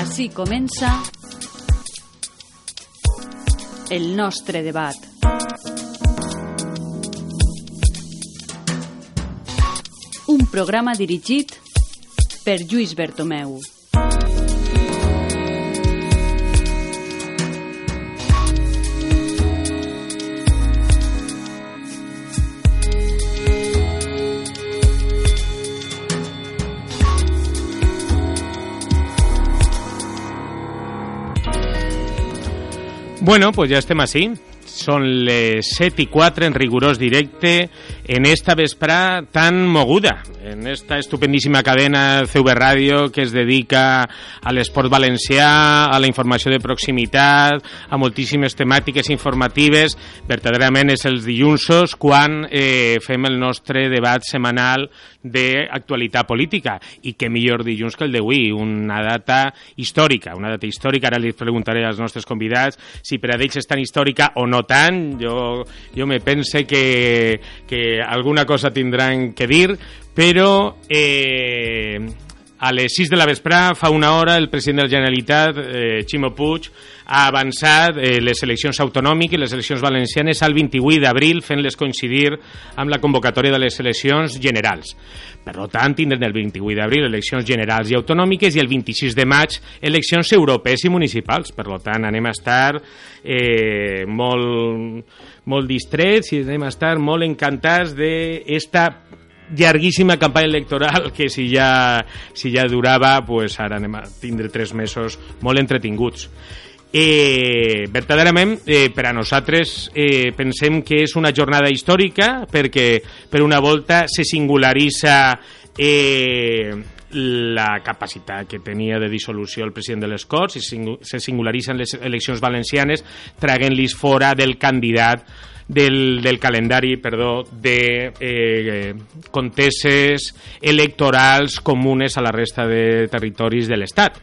Així comença el nostre debat. Un programa dirigit per Lluís Bertomeu. Bueno, pues ya estem així. Són les 7 i 4 en rigorós directe en esta vesprà tan moguda, en esta estupendíssima cadena CV Ràdio que es dedica a l'esport valencià, a la informació de proximitat, a moltíssimes temàtiques informatives. Verdaderament és els dilluns quan eh, fem el nostre debat setmanal d'actualitat política. I que millor dilluns que el d'avui, una data històrica, una data històrica, ara li preguntaré als nostres convidats si per a ells és tan històrica o no tant, jo, jo me pense que, que alguna cosa tindran que dir, però eh, a les 6 de la vesprà, fa una hora, el president de la Generalitat, eh, Ximo Puig, ha avançat eh, les eleccions autonòmiques, les eleccions valencianes, al 28 d'abril, fent-les coincidir amb la convocatòria de les eleccions generals. Per tant, tindrem el 28 d'abril eleccions generals i autonòmiques i el 26 de maig eleccions europees i municipals. Per tant, anem a estar eh, molt, molt distrets i anem a estar molt encantats d'esta llarguíssima campanya electoral que si ja, si ja durava, pues ara anem a tindre tres mesos molt entretinguts. Eh, verdaderament, eh, per a nosaltres eh, pensem que és una jornada històrica perquè per una volta se singularitza eh, la capacitat que tenia de dissolució el president de les Corts i se singularitzen les eleccions valencianes traguent-los fora del candidat del, del calendari perdó, de eh, conteses electorals comunes a la resta de territoris de l'Estat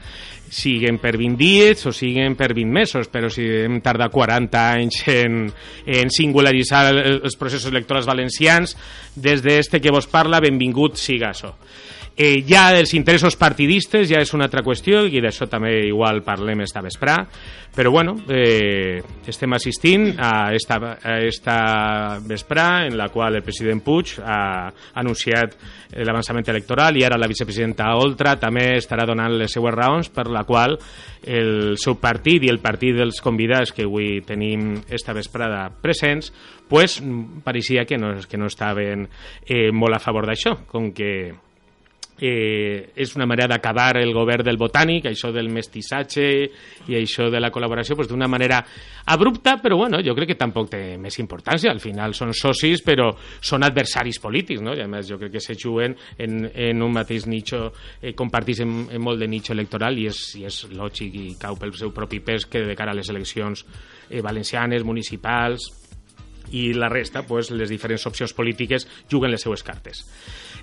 siguen per 20 dies o siguen per 20 mesos, però si hem tardat 40 anys en, en singularitzar els processos electorals valencians, des d'este que vos parla, benvingut siga això. Eh, ja dels interessos partidistes ja és una altra qüestió i d'això també igual parlem esta vesprà però bueno, eh, estem assistint a esta, a esta vesprà en la qual el president Puig ha anunciat l'avançament electoral i ara la vicepresidenta Oltra també estarà donant les seues raons per la qual el seu partit i el partit dels convidats que avui tenim esta vesprada presents pues, pareixia que no, que no estaven eh, molt a favor d'això, com que eh, és una manera d'acabar el govern del botànic, això del mestissatge i això de la col·laboració pues, d'una manera abrupta, però bueno, jo crec que tampoc té més importància. Al final són socis, però són adversaris polítics, no? I a més jo crec que se juguen en, en un mateix nicho, eh, compartís en, en molt de nicho electoral i és, i és lògic i cau pel seu propi pes que de cara a les eleccions eh, valencianes, municipals i la resta, pues, les diferents opcions polítiques juguen les seues cartes.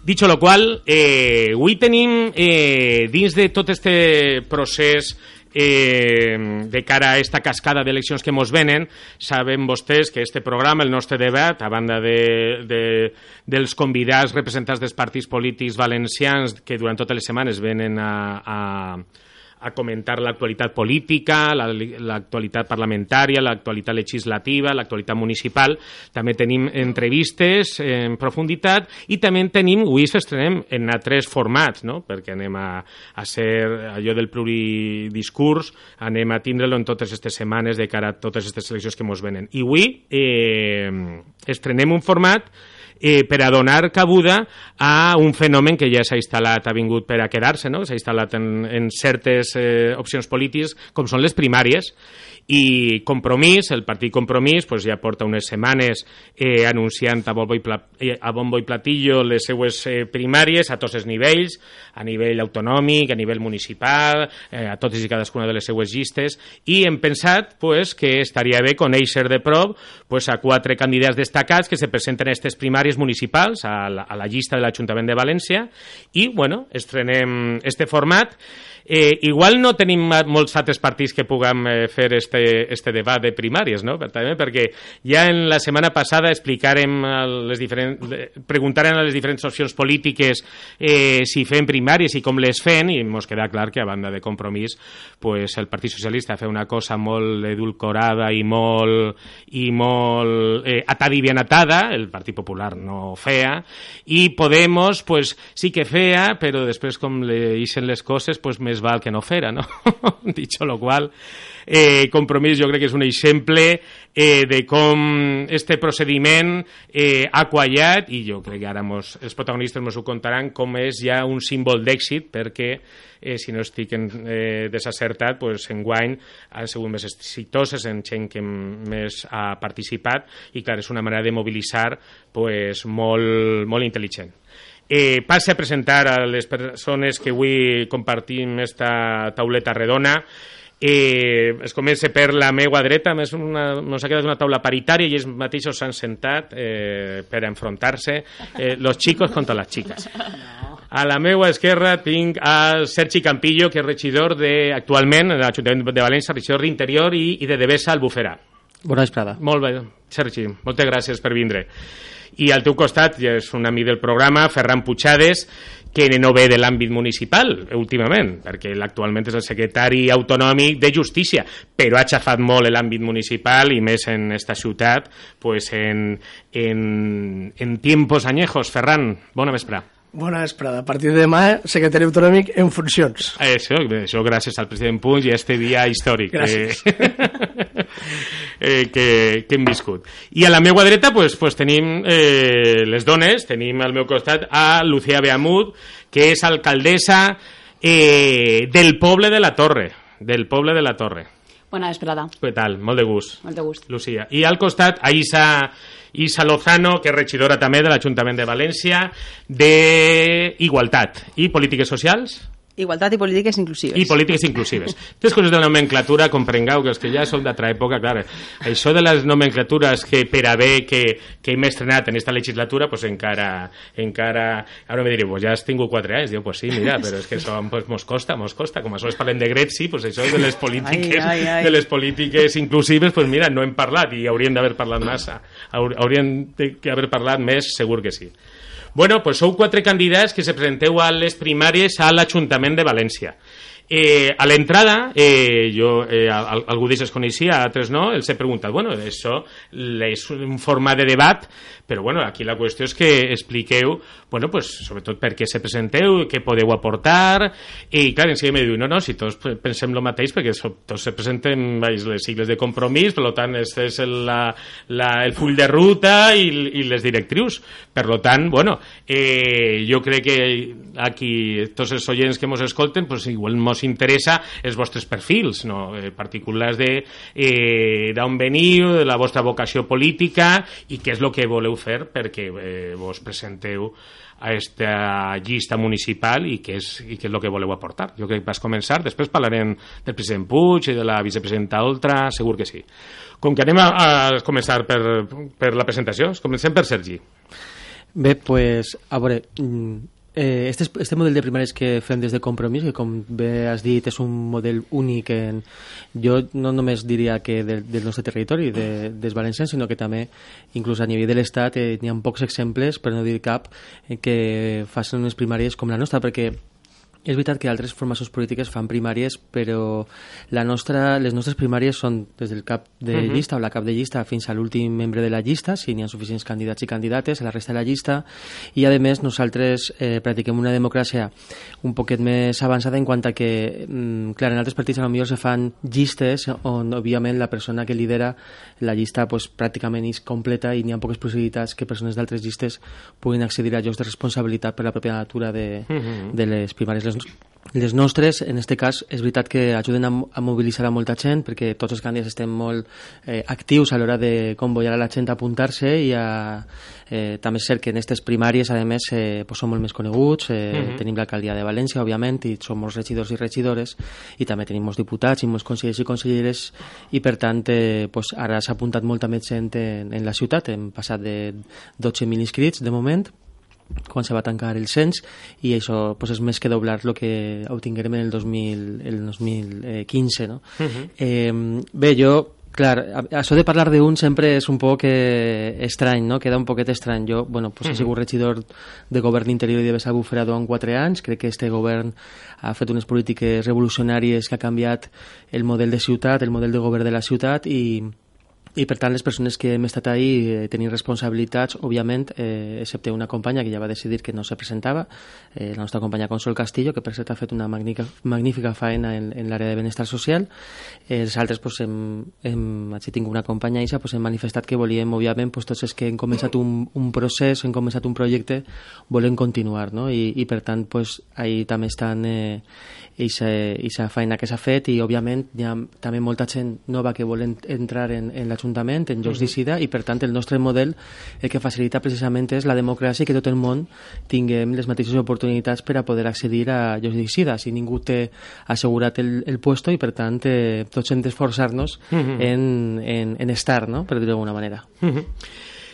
Dicho lo qual, eh, avui tenim, eh, dins de tot este procés eh, de cara a esta cascada d'eleccions que mos venen, saben vostès que este programa, el nostre debat, a banda de, de, dels convidats representants dels partits polítics valencians que durant totes les setmanes venen a, a, a comentar l'actualitat política, l'actualitat parlamentària, l'actualitat legislativa, l'actualitat municipal. També tenim entrevistes en profunditat i també tenim, avui s'estrenem en tres formats, no? perquè anem a, a ser allò del pluridiscurs, anem a tindre-lo en totes aquestes setmanes de cara a totes aquestes eleccions que ens venen. I avui eh, estrenem un format eh, per a donar cabuda a un fenomen que ja s'ha instal·lat, ha vingut per a quedar-se, no? s'ha instal·lat en, en certes eh, opcions polítiques, com són les primàries, i Compromís, el partit Compromís, pues ja porta unes setmanes eh, anunciant a bombo, i eh, a bombo i platillo les seues eh, primàries a tots els nivells, a nivell autonòmic, a nivell municipal, eh, a totes i cadascuna de les seues llistes, i hem pensat pues, que estaria bé conèixer de prop pues, a quatre candidats destacats que se presenten a aquestes primàries municipals, a la, a la llista de l'Ajuntament de València, i bueno, estrenem este format Eh, igual no tenim molts altres partits que puguem eh, fer este, este debat de primàries, no? Per, també perquè ja en la setmana passada explicarem les diferents, preguntaren a les diferents opcions polítiques eh, si fem primàries i com les fem i ens queda clar que a banda de compromís pues, el Partit Socialista fa una cosa molt edulcorada i molt, i molt eh, atada i ben atada, el Partit Popular no fea, i Podemos pues, sí que fea, però després com le ixen les coses pues, més val que no fera, no? Dicho lo qual, eh, Compromís jo crec que és un exemple eh, de com este procediment eh, ha quallat i jo crec que ara mos, els protagonistes ens ho contaran com és ja un símbol d'èxit perquè eh, si no estic en, eh, desacertat, pues, enguany han sigut més exitoses en gent que més ha participat i clar, és una manera de mobilitzar pues, molt, molt intel·ligent. Eh, passe a presentar a les persones que avui compartim esta tauleta redona. Eh, es comença per la meua dreta, més una, nos ha quedat una taula paritària i ells mateixos s'han sentat eh, per enfrontar-se eh, los chicos contra las chicas. A la meua esquerra tinc a Sergi Campillo, que és regidor de, actualment a l'Ajuntament de València, regidor d'Interior i, i de Devesa Albufera. Bona vesprada. Molt bé, Sergi, moltes gràcies per vindre. I al teu costat, ja és un amic del programa, Ferran Puigades, que no ve de l'àmbit municipal últimament, perquè actualment és el secretari autonòmic de Justícia, però ha xafat molt l'àmbit municipal i més en esta ciutat, pues en, en, en tiempos añejos. Ferran, bona vesprada. Bona vesprada. A partir de demà, secretari autonòmic en funcions. Això, això gràcies al president Puig i a este dia històric gràcies. que, eh, que, que hem viscut. I a la meva dreta pues, pues tenim eh, les dones, tenim al meu costat a Lucía Beamut, que és alcaldessa eh, del poble de la Torre, del poble de la Torre. Bona vesprada. Què tal? Molt de gust. Molt de gust. Lucía. I al costat, a Isa Isa Lozano, que és regidora també de l'Ajuntament de València, d'Igualtat i Polítiques Socials. Igualtat i polítiques inclusives. I polítiques inclusives. Tres coses de la nomenclatura, comprengueu que els que ja som d'altra època, clar, això de les nomenclatures que per haver que, que hem estrenat en esta legislatura, pues encara, encara... Ara me diré, pues ja has tingut quatre anys. Diu, pues sí, mira, però és que això pues, mos costa, mos costa. Com a sols parlem de Greci, pues això de les polítiques, ai, ai, ai. de les polítiques inclusives, pues mira, no hem parlat i hauríem d'haver parlat massa. Hauríem d'haver parlat més, segur que sí. Bueno, pues sou quatre candidats que se presenteu a les primàries a l'Ajuntament de València. Eh, a l'entrada, eh, jo, eh, algú d'ells es coneixia, altres no, els he preguntat, bueno, això és un forma de debat, però bueno, aquí la qüestió és que expliqueu, bueno, pues, sobretot per què se presenteu, què podeu aportar, i clar, en seguida me diu, no, no, si tots pensem el mateix, perquè tots se presenten vaig, les sigles de compromís, per tant, este és el, la, la, el full de ruta i, i les directrius. Per tant, bueno, eh, jo crec que aquí tots els oients que ens escolten, pues, igual ens interessa els vostres perfils, no? eh, particulars de eh, d'on veniu, de la vostra vocació política i què és el que voleu fer perquè eh, vos presenteu a aquesta llista municipal i què és, i què és el que voleu aportar. Jo crec que vas començar, després parlarem del president Puig i de la vicepresidenta Oltra, segur que sí. Com que anem a, a començar per, per la presentació, comencem per Sergi. Bé, pues, a veure, Eh, este, este model de primàries que fem des de Compromís, que com bé has dit és un model únic, en, jo no només diria que del, del nostre territori, de, dels valencians, sinó que també, inclús a nivell de l'Estat, eh, n'hi ha pocs exemples, per no dir cap, eh, que facin unes primàries com la nostra, perquè és veritat que altres formacions polítiques fan primàries, però la nostra, les nostres primàries són des del cap de uh -huh. llista o la cap de llista fins a l'últim membre de la llista, si n'hi ha suficients candidats i candidates, a la resta de la llista, i a més nosaltres eh, practiquem una democràcia un poquet més avançada en quant a que, mm, clar, en altres partits potser se fan llistes on, òbviament, la persona que lidera la llista pues, pràcticament és completa i n'hi ha poques possibilitats que persones d'altres llistes puguin accedir a llocs de responsabilitat per la pròpia natura de, uh -huh. de les primàries les, les nostres, en aquest cas, és veritat que ajuden a, a mobilitzar a molta gent perquè tots els candidats estem molt eh, actius a l'hora de convoyar a la gent a apuntar-se i a, eh, també és cert que en aquestes primàries, a més, eh, pues, som molt més coneguts, eh, uh -huh. tenim l'alcaldia de València, òbviament, i som molts regidors i regidores, i també tenim molts diputats i molts consellers i conselleres, i per tant, eh, pues, ara s'ha apuntat molta més gent en, en la ciutat, hem passat de 12.000 inscrits de moment, quan se va tancar el cens i això pues, és més que doblar el que obtinguem en el, 2000, el 2015 no? Uh -huh. eh, bé, jo Clar, això de parlar d'un sempre és un poc eh, estrany, no? Queda un poquet estrany. Jo, bueno, pues, he sigut regidor de govern interior i de Bessà Bufera durant quatre anys. Crec que este govern ha fet unes polítiques revolucionàries que ha canviat el model de ciutat, el model de govern de la ciutat i, i per tant les persones que hem estat ahí eh, tenim responsabilitats, òbviament, eh, excepte una companya que ja va decidir que no se presentava, eh, la nostra companya Consol Castillo, que per cert ha fet una magnífica, magnífica faena en, en l'àrea de benestar social. Eh, els altres, pues, hem, hem, si tinc una companya Isa, pues, hem manifestat que volíem, òbviament, pues, tots els que hem començat un, un procés, hem començat un projecte, volem continuar, no? I, i per tant, pues, ahí també estan eh, aquesta feina que s'ha fet i, òbviament, hi ha també molta gent nova que vol entrar en, en la l'Ajuntament en llocs d'icida i per tant el nostre model el que facilita precisament és la democràcia i que tot el món tinguem les mateixes oportunitats per a poder accedir a llocs d'icida si ningú té assegurat el, el puesto i per tant eh, tots hem d'esforçar-nos uh -huh. en, en, en estar, no? per dir-ho d'alguna manera. Uh -huh.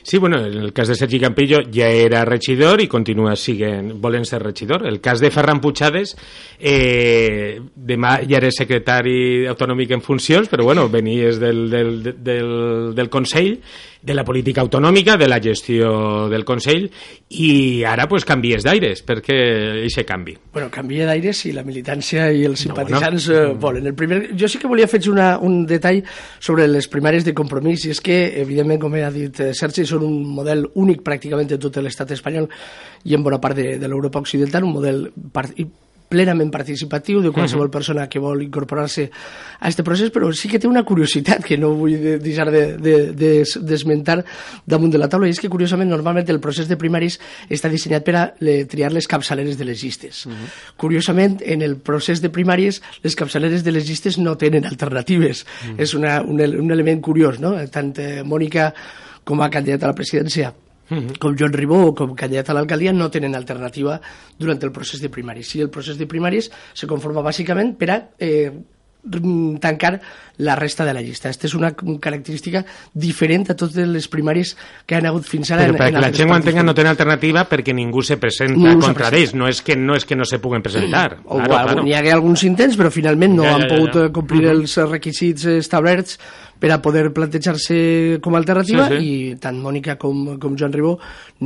Sí, bueno, en el cas de Sergi Campillo ja era regidor i continua siguent, volen ser regidor. El cas de Ferran Puigades, eh, demà ja era secretari autonòmic en funcions, però bueno, venies del, del, del, del Consell de la política autonòmica, de la gestió del Consell, i ara pues, canvies d'aires, perquè aquest canvi. Bueno, canvia d'aires si la militància i els simpatitzants no, bueno. eh, volen. El primer, jo sí que volia fer una, un detall sobre les primàries de compromís, i és que, evidentment, com ha dit eh, Sergi, són un model únic pràcticament de tot l'estat espanyol i en bona part de, de l'Europa occidental, un model plenament participatiu de qualsevol persona que vol incorporar-se a aquest procés, però sí que té una curiositat que no vull deixar d'esmentar de, de, de damunt de la taula, i és que curiosament normalment el procés de primaris està dissenyat per a le, triar les capçaleres de les llistes. Uh -huh. Curiosament, en el procés de primàries, les capçaleres de les llistes no tenen alternatives. Uh -huh. És una, un, un element curiós, no? Tant eh, Mònica com a candidata a la presidència com Joan Ribó o com candidat a l'alcaldia no tenen alternativa durant el procés de primaris. Sí, el procés de primaris se conforma bàsicament per a eh, tancar la resta de la llista. Aquesta és una característica diferent a totes les primàries que han hagut fins ara. Però perquè la gent ho entenga no té alternativa perquè ningú se presenta ningú contra ells, no és que no és que no se puguen presentar. O claro, claro. N'hi ha alguns intents, però finalment no ja, ja, han pogut ja, ja. complir uh -huh. els requisits establerts per a poder plantejar-se com a alternativa sí, sí. i tant Mònica com, com Joan Ribó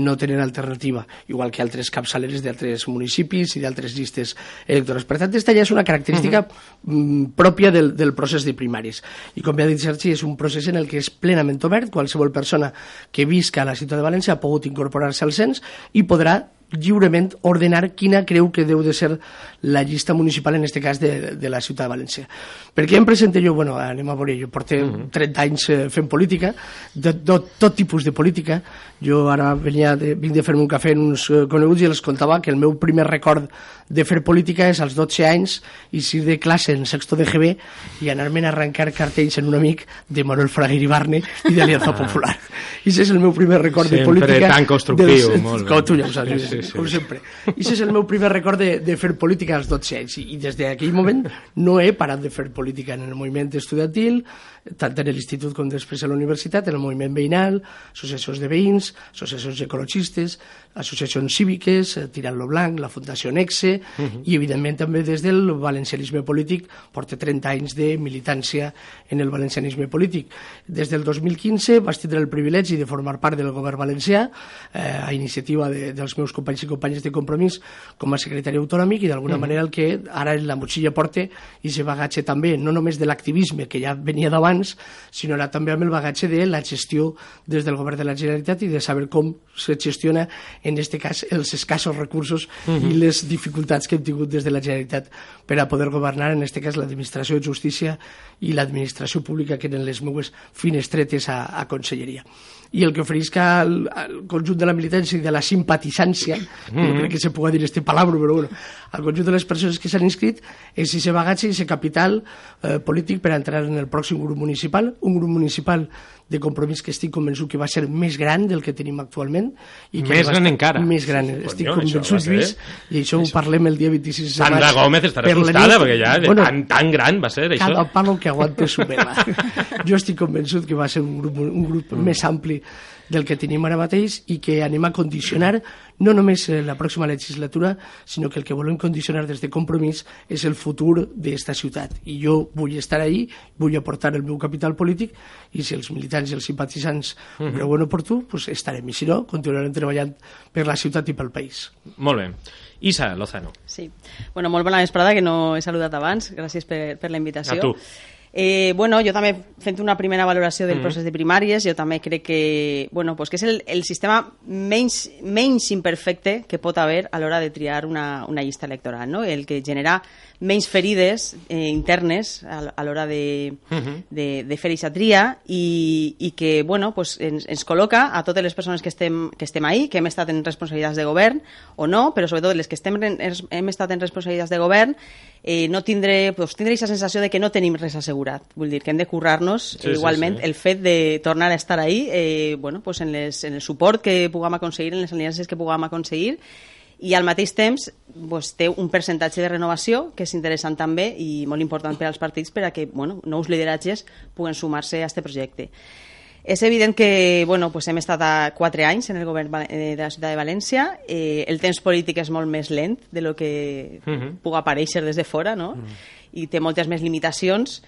no tenen alternativa, igual que altres capçaleres d'altres municipis i d'altres llistes electorals. Per tant, aquesta ja és una característica uh -huh. pròpia del, del procés de primaris. I com ja ha dit Sergi, és un procés en el que és plenament obert, qualsevol persona que visca a la ciutat de València ha pogut incorporar-se al cens i podrà lliurement ordenar quina creu que deu de ser la llista municipal, en aquest cas de, de la ciutat de València. Per què em presento jo? Bueno, anem a veure, jo porto uh -huh. 30 anys eh, fent política, de, de, tot tipus de política. Jo ara venia de, vinc de fer-me un cafè en uns eh, coneguts i els contava que el meu primer record de fer política és als 12 anys i si de classe en sexto de GB i anar-me'n a arrencar cartells en un amic de Manuel Fraguer i Barne i d'Alianza ah. Popular. I és el meu primer record sempre de política. Sempre tan constructiu, dels, molt bé. Com tu ja ho saps, sí, sí, sí. com sempre. I és el meu primer record de, de fer política als 12 anys i, i des d'aquell moment no he parat de fer política en el moviment estudiantil, tant en l'institut com després a la universitat, en el moviment veïnal, associacions de veïns, associacions ecologistes, associacions cíviques, eh, Tirant lo Blanc, la Fundació Nexe, uh -huh. i evidentment també des del valencianisme polític, porta 30 anys de militància en el valencianisme polític. Des del 2015 vaig tindre el privilegi de formar part del govern valencià, eh, a iniciativa de, dels meus companys i companyes de compromís com a secretari autonòmic, i d'alguna uh -huh. manera el que ara en la motxilla porta i se bagatge també, no només de l'activisme, que ja venia d'abans, sinó ara també amb el bagatge de la gestió des del govern de la Generalitat i de saber com se gestiona en aquest cas els escassos recursos uh -huh. i les dificultats que hem tingut des de la Generalitat per a poder governar, en aquest cas l'administració de justícia i l'administració pública que eren les meues finestretes a, a conselleria i el que oferisca al, al conjunt de la militància i de la simpatitzància, mm -hmm. no crec que se pugui dir este palabra, però bueno, al conjunt de les persones que s'han inscrit, és aquest bagatge i aquest capital eh, polític per entrar en el pròxim grup municipal, un grup municipal de compromís que estic convençut que va ser més gran del que tenim actualment. I que més gran encara. Més gran, sí, estic conyo, convençut, Lluís, i això, això ho parlem el dia 26 de Sandra maig. Gómez estarà per assustada, perquè ja bueno, tan, tan gran va ser això. Cada palo que aguante su vela. jo estic convençut que va ser un grup, un grup mm. més ampli del que tenim ara mateix i que anem a condicionar no només la pròxima legislatura, sinó que el que volem condicionar des de compromís és el futur d'esta ciutat. I jo vull estar ahí, vull aportar el meu capital polític i si els militants i els simpatitzants mm -hmm. ho creuen oportú, pues estarem. I si no, continuarem treballant per la ciutat i pel país. Molt bé. Isa Lozano. Sí. Bueno, molt bona vesprada, que no he saludat abans. Gràcies per, per la invitació. A tu. Eh, bueno, jo també fent una primera valoració del mm. procés de primàries, jo també crec que, bueno, pues que és el, el sistema menys, menys imperfecte que pot haver a l'hora de triar una, una llista electoral, no? el que genera menys ferides eh, internes a, a l'hora de, uh -huh. de, de fer aquesta tria i, i que bueno, pues ens, ens col·loca a totes les persones que estem, que estem ahí, que hem estat en responsabilitats de govern o no, però sobretot les que estem en, hem estat en responsabilitats de govern eh, no tindre, pues, tindre aquesta sensació de que no tenim res assegurat. Vull dir que hem de currar-nos sí, eh, igualment sí, sí. el fet de tornar a estar ahí eh, bueno, pues en, les, en el suport que puguem aconseguir, en les aliances que puguem aconseguir i al mateix temps pues, té un percentatge de renovació que és interessant també i molt important per als partits per a que bueno, nous lideratges puguen sumar-se a aquest projecte. És evident que bueno, pues hem estat a quatre anys en el govern de la ciutat de València. Eh, el temps polític és molt més lent de lo que uh -huh. pugui aparèixer des de fora, no? Uh -huh. I té moltes més limitacions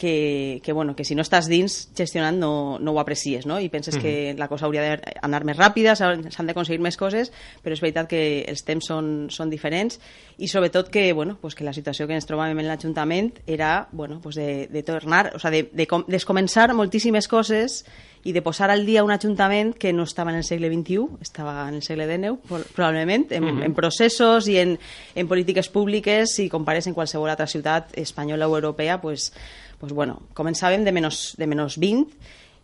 que, que, bueno, que si no estàs dins gestionant no, no ho aprecies, no? I penses uh -huh. que la cosa hauria d'anar més ràpida, s'han d'aconseguir més coses, però és veritat que els temps són, són diferents i sobretot que, bueno, pues que la situació que ens trobàvem en l'Ajuntament era bueno, pues de, de tornar, o sea, de, de com, descomençar moltíssimes coses i de posar al dia un ajuntament que no estava en el segle XXI, estava en el segle XIX, probablement, en, uh -huh. en processos i en, en polítiques públiques, si compares en qualsevol altra ciutat espanyola o europea, pues, pues bueno, començàvem de menys, de menys 20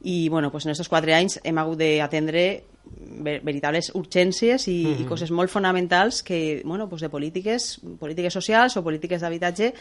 i bueno, pues en aquests quatre anys hem hagut d'atendre ver veritables urgències i, uh -huh. i coses molt fonamentals que, bueno, pues de polítiques, polítiques socials o polítiques d'habitatge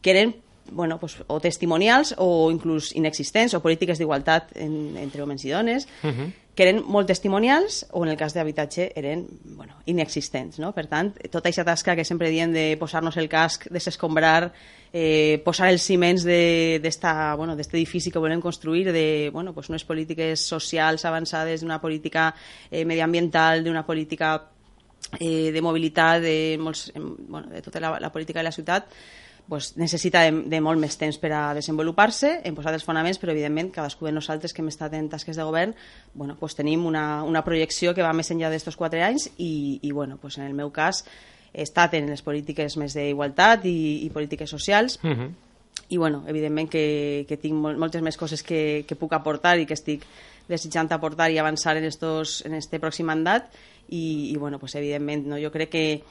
que eren bueno, pues, o testimonials o inclús inexistents o polítiques d'igualtat en, entre homes i dones uh -huh. que eren molt testimonials o en el cas d'habitatge eren bueno, inexistents. No? Per tant, tota aquesta tasca que sempre diem de posar-nos el casc, desescombrar, eh, posar els ciments d'aquest bueno, edifici que volem construir, de bueno, pues unes polítiques socials avançades, d'una política eh, mediambiental, d'una política eh, de mobilitat, de, molts, bueno, de tota la, la política de la ciutat, pues, necessita de, de molt més temps per a desenvolupar-se, hem posat els fonaments, però evidentment cadascú de nosaltres que hem estat en tasques de govern bueno, pues, tenim una, una projecció que va més enllà d'estos quatre anys i, i bueno, pues, en el meu cas he estat en les polítiques més d'igualtat i, i polítiques socials uh -huh. i bueno, evidentment que, que tinc mol, moltes més coses que, que puc aportar i que estic desitjant aportar i avançar en, estos, en este pròxim mandat i, i bueno, pues, evidentment no? jo crec que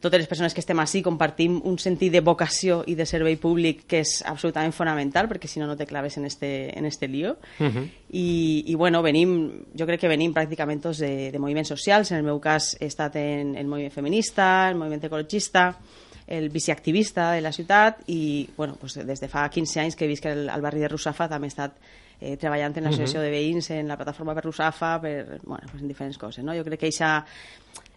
totes les persones que estem així compartim un sentit de vocació i de servei públic que és absolutament fonamental, perquè si no, no te claves en este, en este lío. Uh -huh. I, I, bueno, venim, jo crec que venim pràcticament tots de, de moviments socials. En el meu cas he estat en el moviment feminista, el moviment ecologista, el biciactivista de la ciutat i, bueno, pues des de fa 15 anys que he vist que al barri de Russafa també he estat eh, treballant en l'associació uh -huh. de veïns, en la plataforma per Russafa, per, bueno, pues en diferents coses. No? Jo crec que aquesta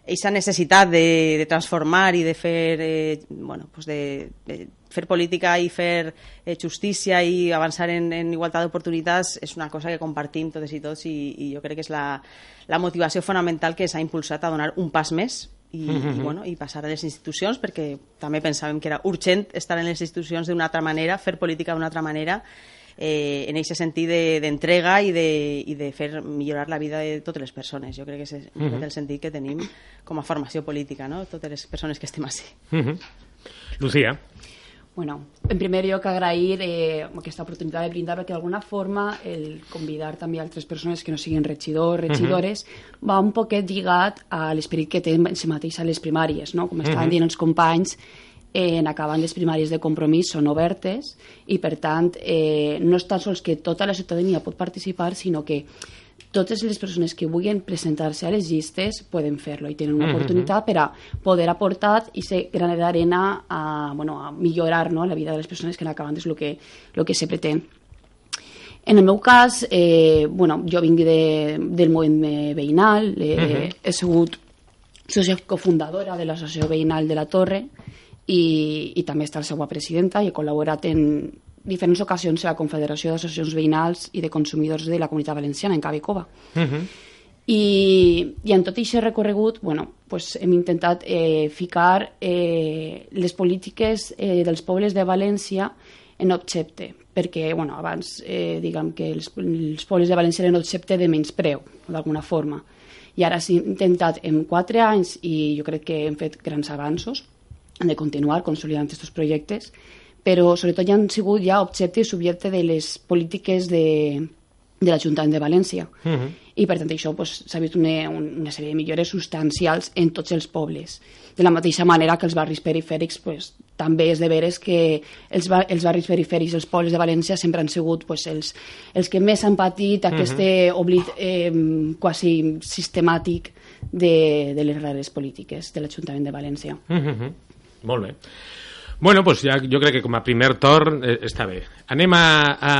esa necessitat de, de transformar i de fer eh, bueno, pues de, de fer política i fer eh, justícia i avançar en, en igualtat d'oportunitats és una cosa que compartim totes i tots i, i jo crec que és la, la motivació fonamental que s'ha impulsat a donar un pas més i, mm -hmm. i, bueno, i passar a les institucions perquè també pensàvem que era urgent estar en les institucions d'una altra manera, fer política d'una altra manera eh, en aquest sentit d'entrega de, i, de, i de fer millorar la vida de totes les persones. Jo crec que és uh -huh. el sentit que tenim com a formació política, no? totes les persones que estem així. Uh -huh. Lucía. Bueno, en primer lloc agrair eh, aquesta oportunitat de brindar perquè d'alguna forma el convidar també altres persones que no siguin regidors, regidores, uh -huh. va un poquet lligat a l'esperit que té en si mateix a les primàries, no? com estaven uh -huh. dient els companys, eh, en acabant les primàries de compromís són obertes i, per tant, eh, no és tan sols que tota la ciutadania pot participar, sinó que totes les persones que vulguin presentar-se a les llistes poden fer-lo i tenen una uh -huh. oportunitat per a poder aportar i ser graner d'arena a, bueno, a millorar no, la vida de les persones que en acabant és el que, lo que se pretén. En el meu cas, eh, bueno, jo vinc de, del moviment veïnal, eh, uh -huh. he sigut socia cofundadora de l'associació veïnal de la Torre i, i també està la seva presidenta i he col·laborat en diferents ocasions a la Confederació d'Associacions Veïnals i de Consumidors de la Comunitat Valenciana, en Cabicova. Uh -huh. I, i en tot aquest recorregut bueno, pues hem intentat eh, ficar eh, les polítiques eh, dels pobles de València en objecte, perquè bueno, abans eh, diguem que els, els pobles de València eren objecte de menyspreu, d'alguna forma. I ara s'ha intentat en quatre anys, i jo crec que hem fet grans avanços, hem de continuar consolidant aquests projectes, però sobretot ja han sigut ja objecte i subjecte de les polítiques de, de l'Ajuntament de València. Uh -huh. I per tant això pues, s'ha vist una, una sèrie de millores substancials en tots els pobles. De la mateixa manera que els barris perifèrics pues, també és de veres que els, bar els barris perifèrics, els pobles de València sempre han sigut pues, els, els que més han patit aquest uh -huh. oblit eh, quasi sistemàtic de, de les rares polítiques de l'Ajuntament de València. Uh -huh. Molt bé. Bueno, pues ja, jo crec que com a primer torn eh, està bé. Anem a... a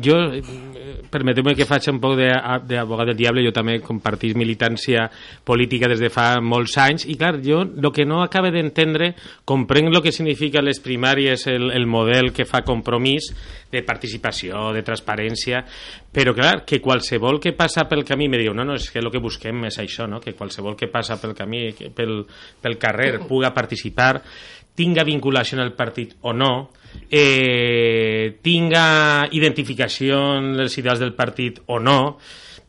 jo, eh, permeteu-me que faig un poc d'abogat del diable, jo també compartís militància política des de fa molts anys, i clar, jo el que no acabe d'entendre, comprenc el que significa les primàries, el, el model que fa compromís de participació, de transparència, però clar, que qualsevol que passa pel camí me diu, no, no, és que el que busquem és això, no? que qualsevol que passa pel camí, pel, pel carrer, puga participar, tinga vinculació en el partit o no, eh, tinga identificació en els ideals del partit o no,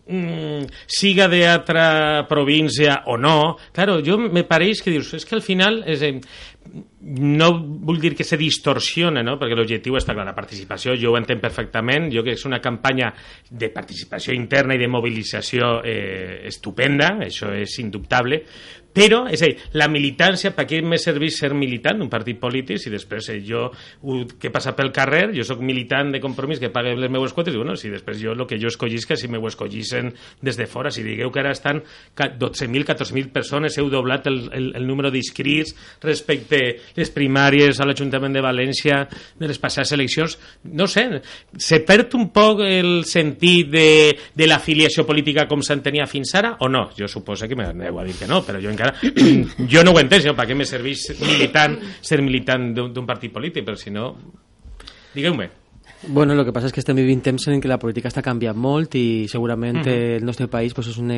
mm, siga d'altra província o no. Claro, jo me pareix que dius, és que al final és, eh, no vull dir que se distorsiona, no? perquè l'objectiu està clar, la participació, jo ho entenc perfectament, jo que és una campanya de participació interna i de mobilització eh, estupenda, això és indubtable, però, és a dir, la militància, per què m'he servit ser militant d'un partit polític si després eh, jo, que passa pel carrer, jo sóc militant de compromís que pague les meues quotes, i bueno, si després jo el que jo escollisca, si m'ho escollissen des de fora, si digueu que ara estan 12.000, 14.000 persones, heu doblat el, el, el número d'inscrits respecte les primàries a l'Ajuntament de València de les passades eleccions, no sé, se perd un poc el sentit de, de l'afiliació política com s'entenia fins ara o no? Jo suposo que m'aneu a dir que no, però jo encara jo no ho entenc, per què me serveix militant, ser militant d'un partit polític, però si no... Digueu-me. Bueno, lo que passa és que estem vivint temps en què la política està canviant molt i segurament uh -huh. el nostre país pues, és un,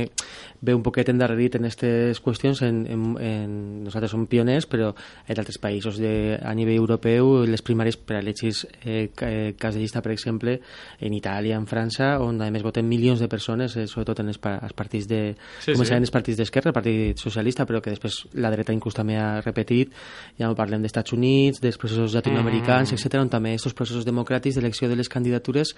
ve un poquet endarrerit en aquestes qüestions. En, en, en, nosaltres som pioners, però en altres països de, a nivell europeu les primàries per a elegir eh, eh, cas de llista, per exemple, en Itàlia, en França, on a més voten milions de persones, eh, sobretot en els, els partits de... Sí, començaven sí. els partits d'esquerra, el Partit Socialista, però que després la dreta inclús també ha repetit, ja no parlem d'Estats Units, dels processos llatinoamericans, uh -huh. etc., on també aquests processos democràtics de selecció de les candidatures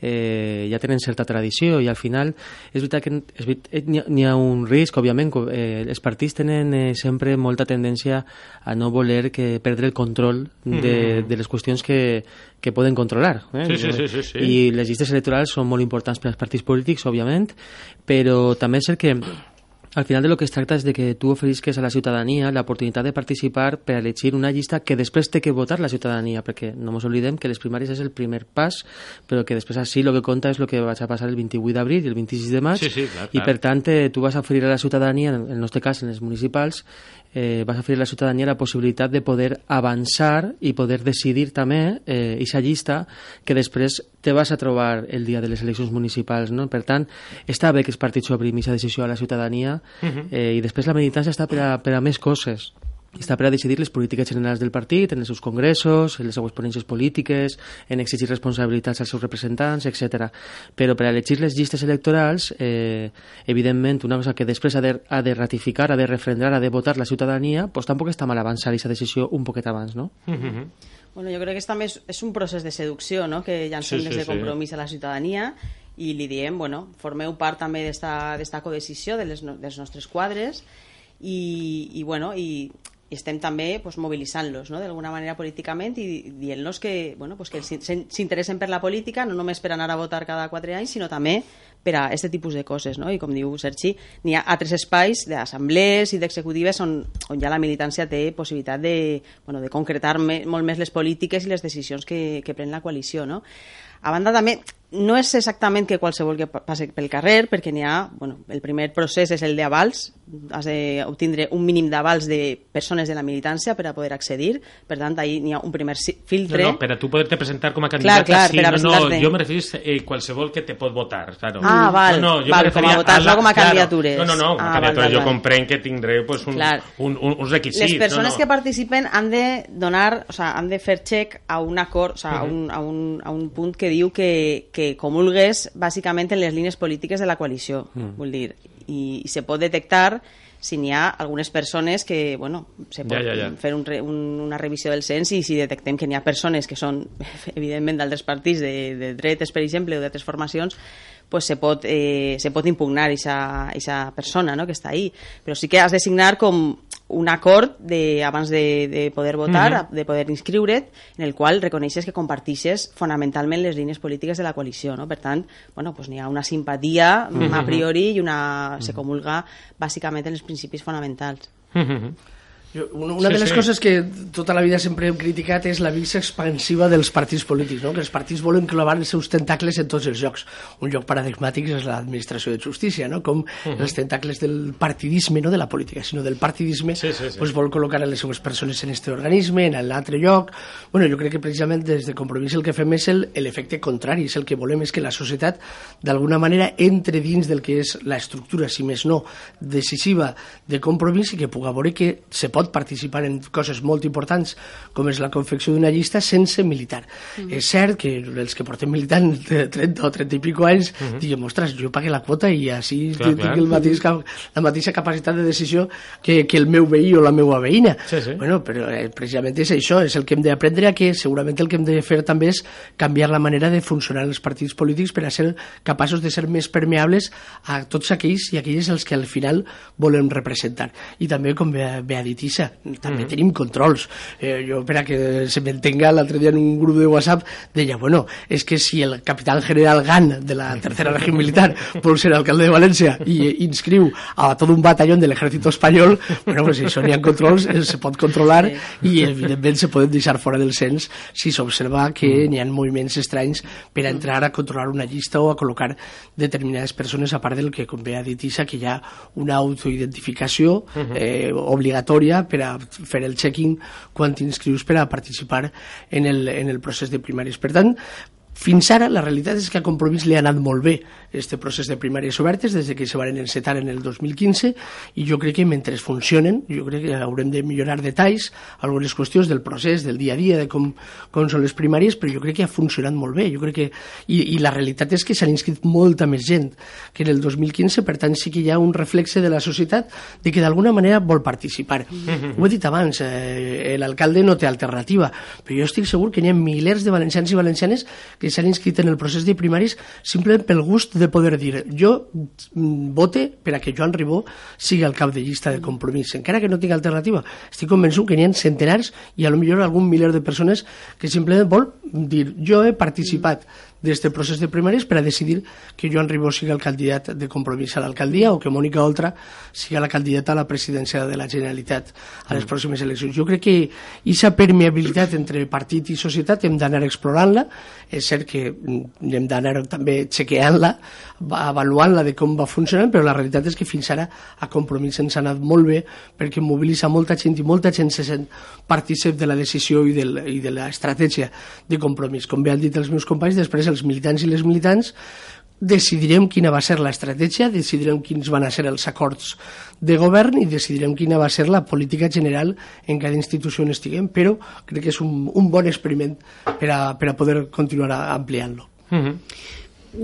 eh, ja tenen certa tradició i al final és veritat que veritat, n'hi ha un risc, òbviament, eh, els partits tenen eh, sempre molta tendència a no voler que perdre el control de, mm. de les qüestions que, que poden controlar. Eh? Sí, sí, sí, sí, sí. I les llistes electorals són molt importants per als partits polítics, òbviament, però també és cert que al final de lo que es tracta és de que tu oferisques a la ciutadania l'oportunitat de participar per elegir una llista que després té que votar la ciutadania, perquè no ens oblidem que les primàries és el primer pas, però que després així el que compta és el que vaig a passar el 28 d'abril i el 26 de maig, sí, sí, clar, clar. i per tant eh, tu vas a oferir a la ciutadania, en el nostre cas en els municipals, eh, vas a oferir a la ciutadania la possibilitat de poder avançar i poder decidir també eh, aquesta llista que després te vas a trobar el dia de les eleccions municipals. No? Per tant, està bé que els partits s'obrin aquesta decisió a la ciutadania uh -huh. eh, i després la militància està per a, per a més coses està per a decidir les polítiques generals del partit en els seus congressos, en les seues ponències polítiques, en exigir responsabilitats als seus representants, etc. Però per a elegir les llistes electorals, eh, evidentment, una cosa que després ha de, ha de ratificar, ha de refrendar, ha de votar la ciutadania, doncs tampoc està mal avançar aquesta decisió un poquet abans, no? Uh -huh. Bueno, jo crec que també és, és un procés de seducció, no?, que llancem sí, sí, des de compromís sí. a la ciutadania i li diem, bueno, formeu part també d'esta codecisió de les, dels nostres quadres i, i bueno, i i estem també pues, mobilitzant-los no? d'alguna manera políticament i dient-los que, bueno, pues, que s'interessen per la política, no només per anar a votar cada quatre anys, sinó també per a aquest tipus de coses, no? I com diu Sergi, n'hi ha altres espais d'assemblees i d'executives on, on ja la militància té possibilitat de, bueno, de concretar me, molt més les polítiques i les decisions que, que pren la coalició, no? A banda també, no és exactament que qualsevol que passi pel carrer, perquè n'hi ha, bueno, el primer procés és el d'avals, has d'obtindre un mínim d'avals de persones de la militància per a poder accedir, per tant, ahí n'hi ha un primer filtre. No, no, per a tu poder-te presentar com a candidata, clar, sí, per a no, no, jo me referís eh, qualsevol que te pot votar, claro. Ah, val, no, no, jo val, com a votar, la- no com a claro. candidatures. No, no, no, a Ah, candidatura. val, jo val. comprenc que tindré pues, un, Clar. un, un, uns requisits. les persones no, no. que participen han de donar, o sea, han de fer check a un acord, o sea, a, un, a, un, a un punt que diu que, que comulgues bàsicament en les línies polítiques de la coalició, Mm. vull dir, i, se pot detectar si n'hi ha algunes persones que, bueno, se pot Ja, ja, ja. fer un, un, una revisió del cens i si detectem que n'hi ha persones que són, evidentment, d'altres partits, de, de dretes, per exemple, o d'altres formacions, pues se pot, eh, se pot impugnar aquesta persona no, que està ahí. Però sí que has de signar com un acord de, abans de, de poder votar, de poder inscriure't, en el qual reconeixes que compartixes fonamentalment les línies polítiques de la coalició. No? Per tant, bueno, pues n'hi ha una simpatia a priori i una, se comulga bàsicament en els principis fonamentals. Jo, una, una Sí, de les sí. coses que tota la vida sempre hem criticat és la vista expansiva dels partits polítics, no? que els partits volen clavar els seus tentacles en tots els llocs. Un lloc paradigmàtic és l'administració de justícia, no? com els tentacles del partidisme, no de la política, sinó del partidisme, Sí, sí, sí. Pues vol col·locar a les seves persones en este organisme, en l'altre lloc... Bueno, jo crec que precisament des de Compromís el que fem és el- l'efecte contrari, és el que volem és que la societat d'alguna manera entre dins del que és la estructura, si més no, decisiva de Compromís i que puga veure que se pot participar en coses molt importants com és la confecció d'una llista sense militar. Mm. És cert que els que portem militant de 30 o 30 i pico anys diguem, ostres, jo pagué la quota i així. Clar, tinc clar. el mateix, la mateixa capacitat de decisió que, que el meu veí o la meva veïna. Sí, sí. Bueno, però eh, precisament és això, és el que hem d'aprendre que segurament el que hem de fer també és canviar la manera de funcionar els partits polítics per a ser capaços de ser més permeables a tots aquells i aquelles els que al final volem representar. I també, com bé, bé ha dit Isa, també tenim controls. Eh, jo, per a que se m'entenga, l'altre dia en un grup de WhatsApp deia, bueno, és que si el capitán general GAN de la tercera región militar vol ser alcalde de València i eh, inscriu a tot un batallón de l'ejército espanyol, bueno, pues si això n'hi ha controls, eh, se pot controlar i evidentment se poden deixar fora del cens si s'observa que n'hi ha moviments estranys per a entrar a controlar una llista o a col·locar determinades persones a part del que com bé ha dit Isa que hi ha una autoidentificació eh, obligatòria per a fer el checking quan t'inscrius per a participar en el, en el procés de primàries. Per tant, fins ara la realitat és que a Compromís li ha anat molt bé este procés de primàries obertes des de que se van encetar en el 2015 i jo crec que mentre funcionen jo crec que haurem de millorar detalls algunes qüestions del procés, del dia a dia de com, com són les primàries però jo crec que ha funcionat molt bé. Jo crec que, i, i la realitat és que s'han inscrit molta més gent que en el 2015 per tant sí que hi ha un reflexe de la societat de que d'alguna manera vol participar. Ho he dit abans eh, l'alcalde no té alternativa però jo estic segur que n'hi ha milers de valencians i valencianes que s'han inscrit en el procés de primaris simplement pel gust de poder dir jo mm, vote per a que Joan Ribó sigui el cap de llista de compromís. Encara que no tingui alternativa estic convençut que n'hi ha centenars i a lo millor algun miler de persones que simplement vol dir jo he participat d'este procés de primaris per a decidir que Joan Ribó sigui el candidat de compromís a l'alcaldia o que Mònica Oltra sigui la candidata a la presidència de la Generalitat a les pròximes eleccions. Jo crec que aquesta permeabilitat entre partit i societat hem d'anar explorant-la, és cert que mm, hem d'anar també chequeant-la, va- avaluant-la de com va funcionant, però la realitat és que fins ara a compromís ens ha anat molt bé perquè mobilitza molta gent i molta gent se sent partícip de la decisió i, del, i de l'estratègia de compromís. Com bé han dit els meus companys, després els militants i les militants decidirem quina va ser l'estratègia, decidirem quins van a ser els acords de govern i decidirem quina va ser la política general en cada institució on estiguem, però crec que és un, un bon experiment per a, per a poder continuar a- ampliant-lo. Mhm.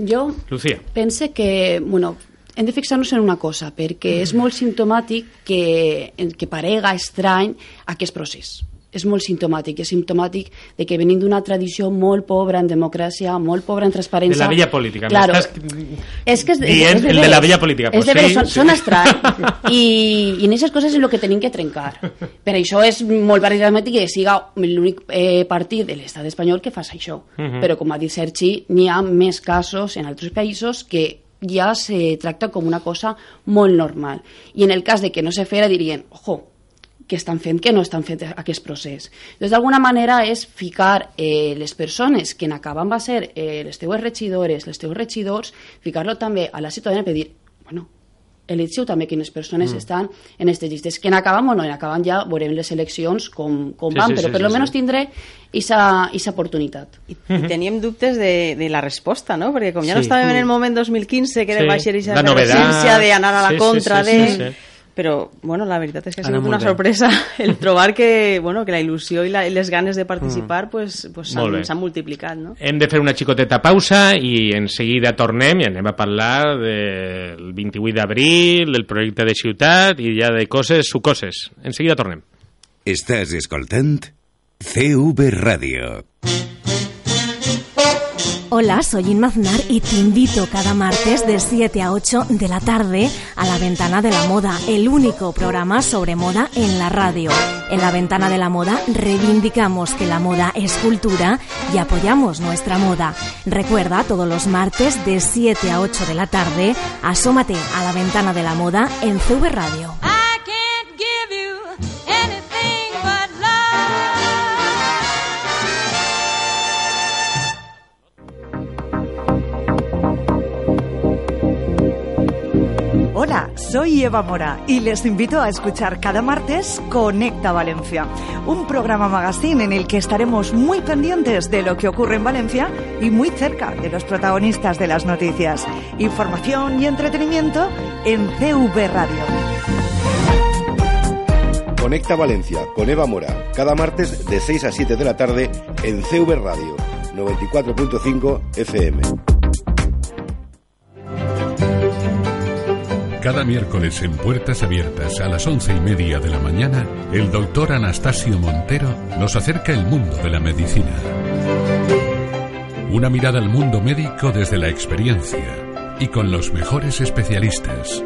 Jo Lucía. pense que, bueno, hem de fixar-nos en una cosa, perquè és molt simptomàtic que, que parega estrany aquest procés. És molt simptomàtic, és simptomàtic de que venim d'una tradició molt pobra en democràcia, molt pobra en De transparència. la vella política. Claro. És que és, dient és de el de la vella política. És Pues de veres, sí, són, sí. són estrany. I, I en aquestes coses és el que tenim que trencar. Per això és molt paradigmàtic que siga l'únic eh, partit de l'estat espanyol que fa això. Mhm. Però, com ha dit Sergi, n'hi ha més casos en altres països que ja se tracta com una cosa molt normal. I en el cas de que no se fera dirien, ojo, que estan fent, que no estan fent aquest procés. Doncs d'alguna manera és ficar eh, les persones que n'acaben va ser eh, les teues regidores, les teus regidors, ficar-lo també a la ciutadania per dir, bueno, elegeu també quines persones mm. estan en aquestes llistes. Que n'acaben o no n'acaben ja, veurem les eleccions com, com Sí, van, sí, però sí, per sí, lo menos sí. tindré aquesta oportunitat. I, i teníem dubtes de, de la resposta, no? Perquè com ja no Sí. estàvem en el moment 2015, que Sí, va ser aquesta la novedat. efervescència d'anar a la Sí, sí, contra sí, de... sí, sí. Però, bueno, la veritat és que ha sigut una sorpresa el trobar que, bueno, que la il·lusió i, la, i les ganes de participar pues, pues Molt bé. s'han multiplicat, no? Hem de fer una xicoteta pausa i en seguida tornem i anem a parlar del 28 d'abril, del projecte de ciutat i ja de coses sucoses. En seguida tornem. Estàs escoltant CV Radio. Hola, soy Inma Aznar y te invito cada martes de 7 a 8 de la tarde a La Ventana de la Moda, el único programa sobre moda en la radio. En La Ventana de la Moda reivindicamos que la moda es cultura y apoyamos nuestra moda. Recuerda, todos los martes de 7 a 8 de la tarde, asómate a La Ventana de la Moda en CV Radio. Soy Eva Mora y les invito a escuchar cada martes Conecta Valencia, un programa magazine en el que estaremos muy pendientes de lo que ocurre en Valencia y muy cerca de los protagonistas de las noticias. Información y entretenimiento en CV Radio. Conecta Valencia con Eva Mora, cada martes de 6 a 7 de la tarde en CV Radio 94.5 FM. Cada miércoles en Puertas Abiertas a las once y media de la mañana, el doctor Anastasio Montero nos acerca el mundo de la medicina. Una mirada al mundo médico desde la experiencia y con los mejores especialistas.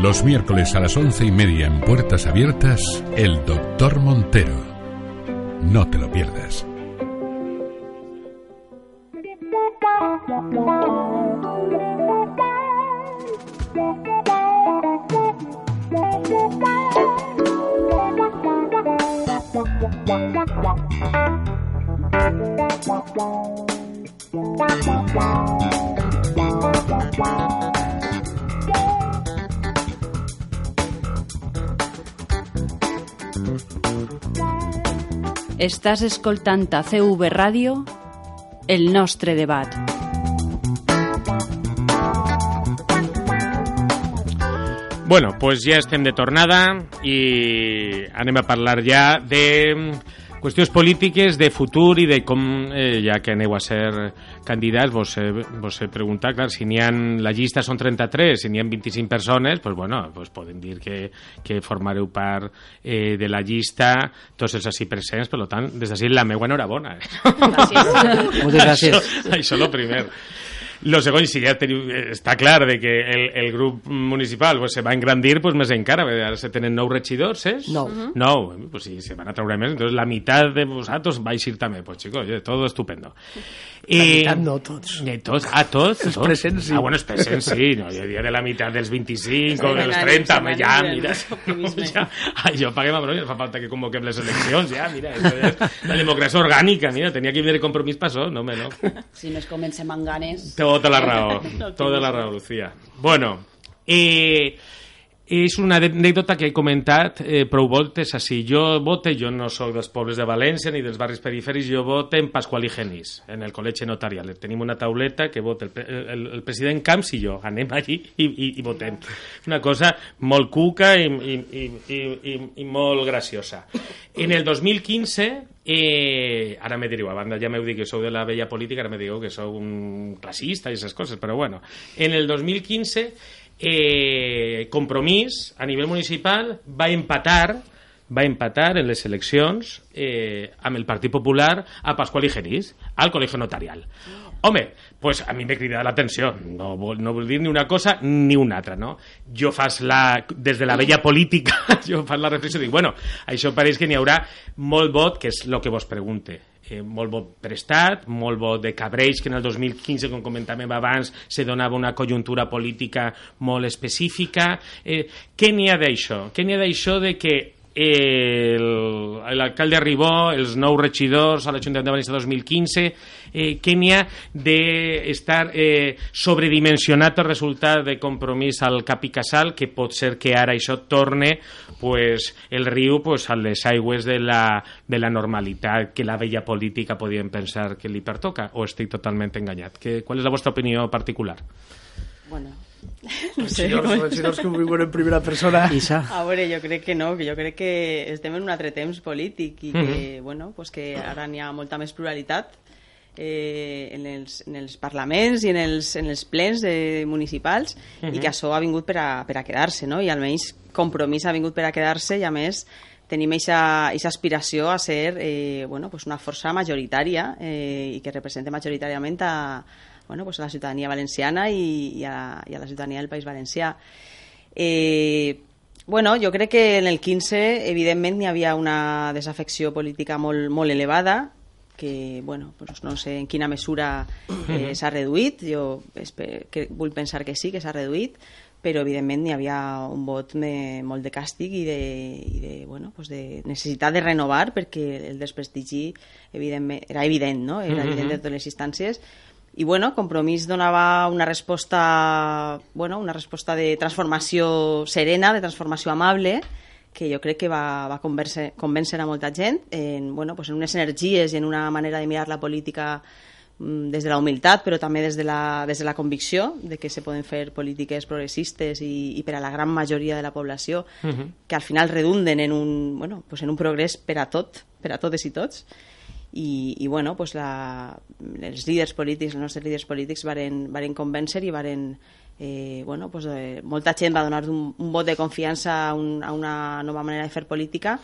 Los miércoles a las once y media en Puertas Abiertas, el doctor Montero. No te lo pierdas. Estàs escoltant a CV Ràdio el nostre debat. Bueno, pues ja estem de tornada i anem a parlar ja de qüestions polítiques, de futur i de com, eh, ja que aneu a ser candidats, vos he, vos he preguntat, clar, si n'hi ha, la llista són 33, si n'hi ha 25 persones, pues bueno, pues podem dir que, que formareu part eh, de la llista tots els així presents, per tant, des d'ací la meua enhorabona. Moltes gràcies. Això, això lo primer. Lo segon, si ja teniu, eh, està clar de que el, el grup municipal pues, se va engrandir, pues, més encara, perquè ara se tenen nou regidors, eh? Nou. Nou, pues sí, se van a treure més, entonces la meitat de vosaltres va eixir també, pues chicos, oye, todo estupendo. La meitat no, tots. Eh, tots, ah, tots? Els tots? presents, sí. Ah, bueno, els presents sí, no, jo diria de la meitat dels 25 o dels venga, 30, anem, ja, anem, mira, ja, jo paguem a broma, fa falta que convoquem les eleccions, ja, mira, és la democràcia orgànica, mira, tenia que vindre compromís per això, no, home, no. Si no es comencem amb ganes... Tota la raó, tota la raó, Lucía. Bueno, eh, és una anècdota que he comentat eh, prou voltes així. Jo vote, jo no sóc dels pobles de València ni dels barris perifèrics, jo vote en Pasqual i Genís, en el col·legi notarial. Tenim una tauleta que vota el, el, el president Camps i jo. Anem allí i, i, i votem. Una cosa molt cuca i, i, i, i, i, molt graciosa. En el 2015 Eh, ara me direu, a banda ja m'heu dit que sou de la vella política, ara me dieu que sou un classista i aquestes coses, però bueno, en el 2015 eh, Compromís a nivell municipal va empatar va empatar en les eleccions eh, amb el Partit Popular a Pasqual i Genís, al Col·legi Notarial. Home, pues a mi m'he cridat l'atenció. No, vol, no vol dir ni una cosa ni una altra, no? Jo fas la... Des de la vella política, jo fas la reflexió i dic, bueno, això pareix que n'hi haurà molt vot, que és el que vos pregunte. Eh, molt bo prestat, molt bo de Cabreix, que en el 2015, com comentàvem abans, se donava una conjuntura política molt específica. Eh, què n'hi ha d'això? Què n'hi ha d'això de que l'alcalde Ribó, els nous regidors a l'Ajuntament de València 2015, eh, què n'hi ha d'estar eh, sobredimensionat el resultat de compromís al Cap i Casal, que pot ser que ara això torne pues, el riu pues, a les aigües de la, de la normalitat que la vella política podien pensar que li pertoca, o estic totalment enganyat? Que, qual és la vostra opinió particular? Bueno, no sé. Regidors, regidors que ho viuen en primera persona. Isa. A veure, jo crec que no, que jo crec que estem en un altre temps polític i que, Mhm. bueno, pues que ara n'hi ha molta més pluralitat eh, en, els, en els parlaments i en els, en els plens eh, municipals i Mhm. que això ha vingut per a, per a quedar-se, no? I almenys compromís ha vingut per a quedar-se i a més tenim aquesta aspiració a ser eh, bueno, pues una força majoritària eh, i que represente majoritàriament a, bueno, pues a la ciutadania valenciana i, i, a, i a la ciutadania del País Valencià. Eh, bueno, jo crec que en el 15, evidentment, hi havia una desafecció política molt, molt elevada, que, bueno, pues no sé en quina mesura eh, s'ha reduït, jo que vull pensar que sí, que s'ha reduït, però evidentment hi havia un vot me, molt de càstig i de, i de, bueno, pues de necessitat de renovar perquè el desprestigi evidentment, era evident, no? era evident de totes les instàncies i bueno, Compromís donava una resposta, bueno, una resposta de transformació serena, de transformació amable, que jo crec que va, va convèncer, convèncer a molta gent en, bueno, pues en unes energies i en una manera de mirar la política mm, des de la humilitat, però també des de la, des de la convicció de que se poden fer polítiques progressistes i, i per a la gran majoria de la població Mhm. que al final redunden en un, bueno, pues en un progrés per a tot, per a totes i tots i, i bueno, pues la, els líders polítics, els nostres líders polítics varen, varen convèncer i varen eh, bueno, pues, eh, molta gent va donar un, un vot de confiança a, un, a una nova manera de fer política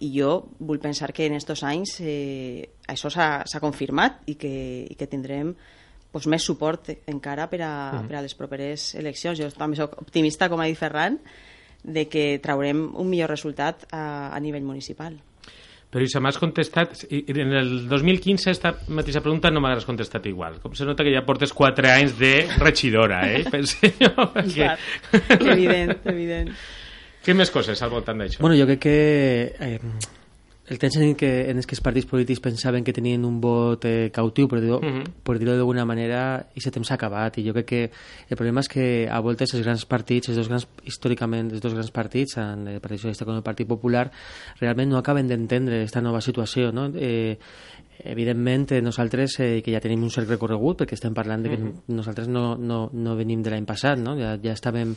i jo vull pensar que en aquests anys eh, això s'ha confirmat i que, i que tindrem pues, més suport encara per a, Mhm. per a les properes eleccions. Jo també soc optimista, com ha dit Ferran, de que traurem un millor resultat a, a nivell municipal. Però Isa, m'has contestat... En el 2015 esta mateixa pregunta no m'has contestat igual. Com se nota que ja portes 4 anys de regidora, eh? Pense jo, perquè... evident, evident. Què més coses al voltant d'això? Bueno, jo crec que eh, el temps en què, en els que els partits polítics pensaven que tenien un vot eh, cautiu, per dir-ho Mhm. per dir d'alguna manera, i aquest temps s'ha acabat. I jo crec que el problema és que a voltes els grans partits, els dos grans, històricament, els dos grans partits, tant el Partit Socialista com el Partit Popular, realment no acaben d'entendre aquesta nova situació. No? Eh, evidentment, eh, nosaltres, eh, que ja tenim un cert recorregut, perquè estem parlant de que Mhm. nosaltres no, no, no venim de l'any passat, no? ja, ja estàvem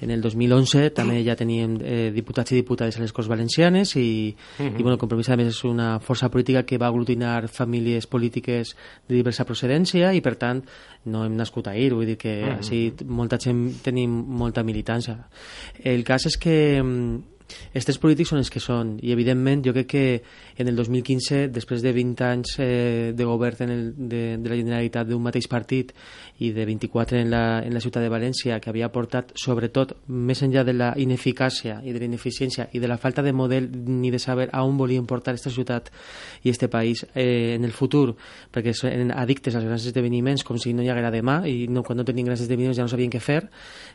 en el 2011, també ja teníem eh, diputats i diputades a les Corts Valencianes i, Mhm. i bueno, Compromís a més és una força política que va aglutinar famílies polítiques de diversa procedència i per tant no hem nascut ahir, vull dir que Mhm. així molta gent tenim molta militància. El cas és que mm, aquests polítics són els que són i evidentment jo crec que en el 2015 després de 20 anys eh, de govern en el, de, de la Generalitat d'un mateix partit i de 24 en la, en la ciutat de València que havia portat sobretot més enllà de la ineficàcia i de la ineficiència i de la falta de model ni de saber a on volien portar aquesta ciutat i este país eh, en el futur perquè són addictes als grans esdeveniments com si no hi haguera demà i no, quan no tenien grans esdeveniments ja no sabien què fer.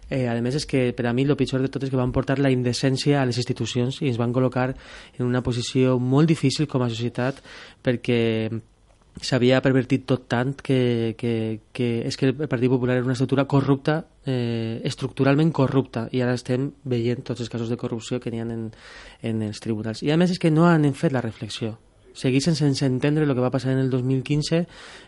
Eh, a més és que per a mi el pitjor de tot és que van portar la indecència a les institucions i ens van col·locar en una posició molt difícil com a societat perquè s'havia pervertit tot tant que, que, que és que el Partit Popular era una estructura corrupta, eh, estructuralment corrupta, i ara estem veient tots els casos de corrupció que n'hi ha en, en els tribunals. I a més és que no han fet la reflexió segueixen sense entendre el que va passar en el 2015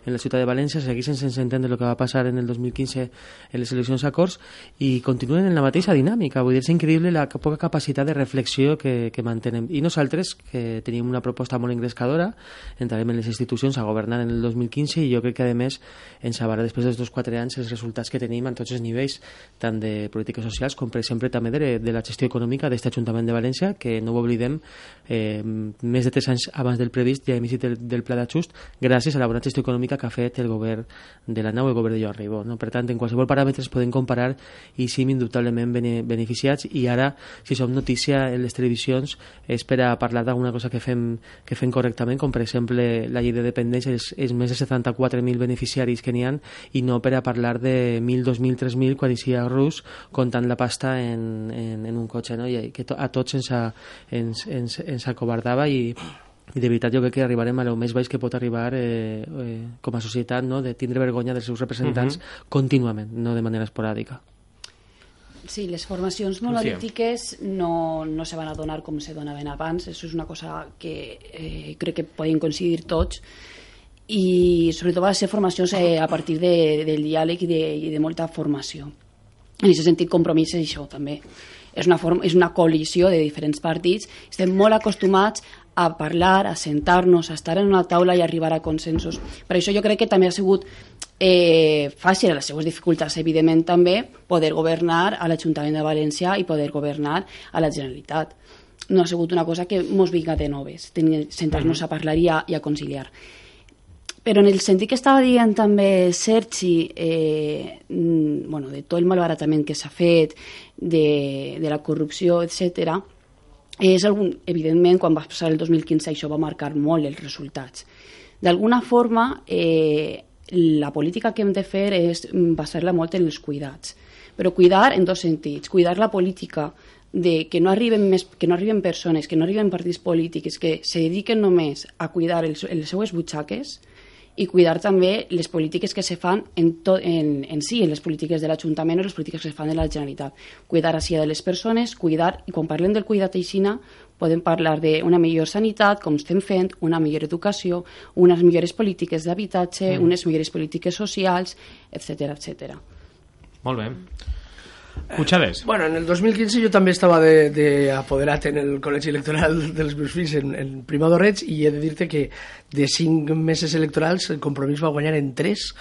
en la ciutat de València, segueixen sense entendre el que va passar en el 2015 en les eleccions a Corts i continuen en la mateixa dinàmica. Vull dir, és increïble la poca capacitat de reflexió que, que mantenen. I nosaltres, que tenim una proposta molt engrescadora, entrarem en les institucions a governar en el 2015 i jo crec que, a més, ens avarà després dels dos quatre anys els resultats que tenim en tots els nivells, tant de polítiques socials com, per exemple, també de, de la gestió econòmica d'aquest Ajuntament de València, que no ho oblidem, eh, més de tres anys abans del previst ja hem iniciat el, del pla d'ajust gràcies a la bona gestió econòmica que ha fet el govern de la nau, el govern de Joan Ribó. No? Per tant, en qualsevol paràmetre es poden comparar i sim indubtablement bene, beneficiats i ara, si som notícia en les televisions, és per a parlar d'alguna cosa que fem, que fem correctament, com per exemple la llei de dependència, és, és més de 74.000 beneficiaris que n'hi han i no per a parlar de 1.000, 2.000, 3.000 quan hi sia rus comptant la pasta en, en, en un cotxe, no? I que to, a tots ens, a, ens, ens, ens acobardava i, i de veritat jo crec que arribarem a lo més baix que pot arribar eh, eh, com a societat no? de tindre vergonya dels seus representants uh -huh. contínuament, no de manera esporàdica. Sí, les formacions monolítiques no, no se van a donar com se donaven abans, això és una cosa que eh, crec que poden coincidir tots, i sobretot van ser formacions eh, a partir de, del diàleg i de, i de molta formació. En aquest sentit, compromís és això també. És una, forma, és una coalició de diferents partits. Estem molt acostumats a parlar, a sentar-nos, a estar en una taula i arribar a consensos. Per això jo crec que també ha sigut eh, fàcil, a les seues dificultats, evidentment, també, poder governar a l'Ajuntament de València i poder governar a la Generalitat. No ha sigut una cosa que mos vinga de noves, sentar-nos a parlar i a, i a conciliar. Però en el sentit que estava dient també Sergi, eh, bueno, de tot el malbaratament que s'ha fet, de, de la corrupció, etc és algun, evidentment, quan va passar el 2015 això va marcar molt els resultats. D'alguna forma, eh, la política que hem de fer és basar-la molt en els cuidats, però cuidar en dos sentits. Cuidar la política de que no arriben, més, que no arriben persones, que no arriben partits polítics, que se dediquen només a cuidar els, les seues butxaques, i cuidar també les polítiques que se fan en, to, en, en si, en les polítiques de l'Ajuntament o les polítiques que se fan de la Generalitat. Cuidar així de les persones, cuidar, i quan parlem del cuidat aixina, podem parlar d'una millor sanitat, com estem fent, una millor educació, unes millores polítiques d'habitatge, mm. unes millores polítiques socials, etc etc. Molt bé. Puigades. Bueno, en el 2015 jo també estava d'apoderat en el col·legi electoral dels meus fills en, en Prima d'Orreig i he de dir-te que de cinc meses electorals el compromís va guanyar en tres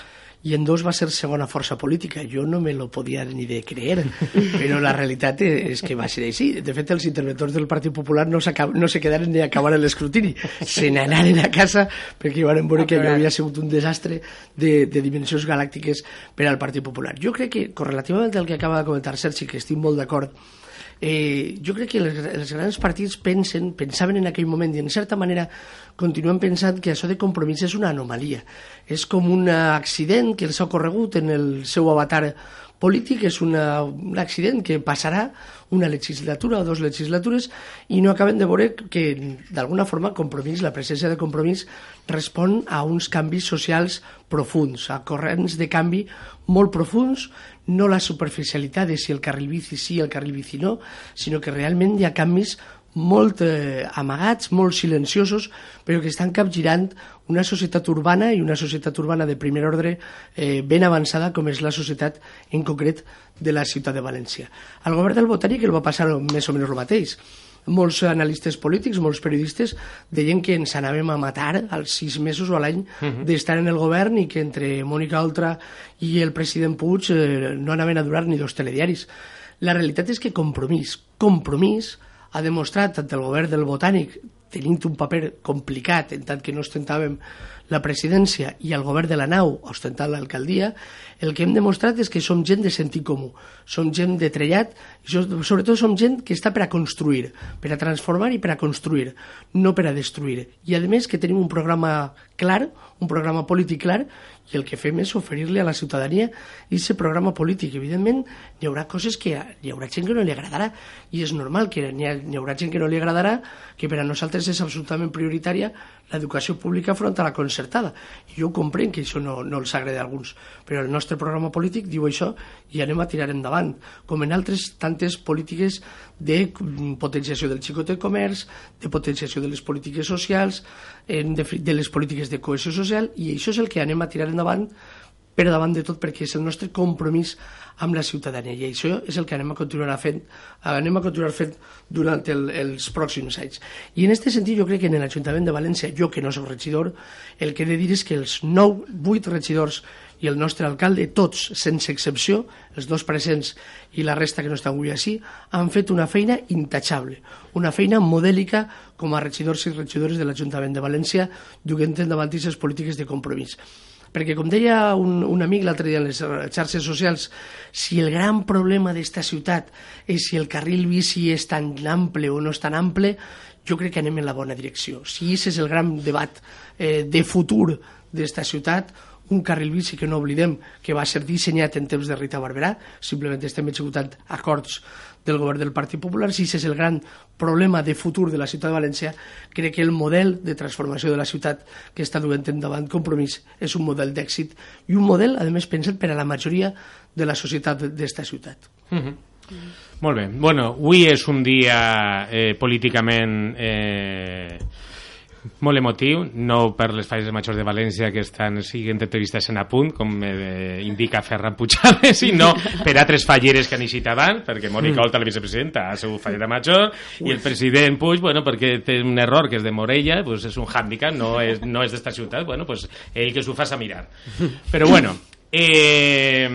i en dos va ser segona força política. Jo no me lo podia ni de creer, però la realitat és que va ser així. De fet, els interventors del Partit Popular no, no se quedaren ni a acabar l'escrutini. Se n'anaren a casa perquè van veure que allò havia sigut un desastre de, de dimensions galàctiques per al Partit Popular. Jo crec que, correlativament al que acaba de comentar Sergi, que estic molt d'acord, eh, jo crec que els, els grans partits pensen, pensaven en aquell moment i en certa manera continuen pensant que això de compromís és una anomalia. És com un accident que els ha ocorregut en el seu avatar polític és una, un accident que passarà una legislatura o dues legislatures i no acaben de veure que d'alguna forma compromís, la presència de compromís respon a uns canvis socials profuns, a corrents de canvi molt profuns, no la superficialitat de si el carril bici sí, el carril bici no, sinó que realment hi ha canvis molt eh, amagats, molt silenciosos, però que estan capgirant una societat urbana i una societat urbana de primer ordre eh, ben avançada com és la societat en concret de la ciutat de València. Al govern del Botànic el va passar més o menys el mateix. Molts analistes polítics, molts periodistes deien que ens anàvem a matar als sis mesos o a l'any uh -huh. d'estar en el govern i que entre Mònica Oltra i el president Puig eh, no anaven a durar ni dos telediaris. La realitat és que compromís, compromís, ha demostrat tant el govern del Botànic tenint un paper complicat en tant que no ostentàvem la presidència i el govern de la nau ostentant l'alcaldia, el que hem demostrat és que som gent de sentit comú, som gent de trellat, i sobretot som gent que està per a construir, per a transformar i per a construir, no per a destruir. I a més que tenim un programa clar, un programa polític clar, i el que fem és oferir-li a la ciutadania aquest programa polític. Evidentment, hi haurà coses que hi haurà gent que no li agradarà, i és normal que hi, hi haurà gent que no li agradarà, que per a nosaltres és absolutament prioritària l'educació pública front a la concertada. I jo comprenc que això no, no els agrada a alguns, però el nostre programa polític diu això i anem a tirar endavant, com en altres tantes polítiques de potenciació del xicot de comerç, de potenciació de les polítiques socials, de les polítiques de cohesió social, i això és el que anem a tirar endavant per davant de tot perquè és el nostre compromís amb la ciutadania i això és el que anem a continuar fent anem a continuar fent durant el, els pròxims anys i en aquest sentit jo crec que en l'Ajuntament de València jo que no soc regidor el que he de dir és que els nou, vuit regidors i el nostre alcalde, tots, sense excepció, els dos presents i la resta que no estan avui així, han fet una feina intachable, una feina modèlica com a regidors i regidores de l'Ajuntament de València, duent endavant aquestes polítiques de compromís. Perquè, com deia un, un amic l'altre dia en les xarxes socials, si el gran problema d'esta ciutat és si el carril bici és tan ample o no és tan ample, jo crec que anem en la bona direcció. Si aquest és el gran debat eh, de futur d'esta ciutat, un carril bici que no oblidem que va ser dissenyat en temps de Rita Barberà, simplement estem executant acords del govern del Partit Popular, si és el gran problema de futur de la ciutat de València, crec que el model de transformació de la ciutat que està duent endavant Compromís és un model d'èxit i un model, a més, pensat per a la majoria de la societat d'esta ciutat. Mm -hmm. Molt bé. Bueno, avui és un dia eh, políticament eh, molt emotiu, no per les falles majors de València que estan siguent entrevistes en a punt, com eh, indica Ferran Puigades, sinó per altres falleres que han eixit abans, perquè Mònica Olta, la vicepresidenta, ha sigut fallera major, i el president Puig, bueno, perquè té un error que és de Morella, pues és un hàndicap, no és, no és d'esta ciutat, bueno, pues ell que s'ho faça mirar. Però bueno, eh,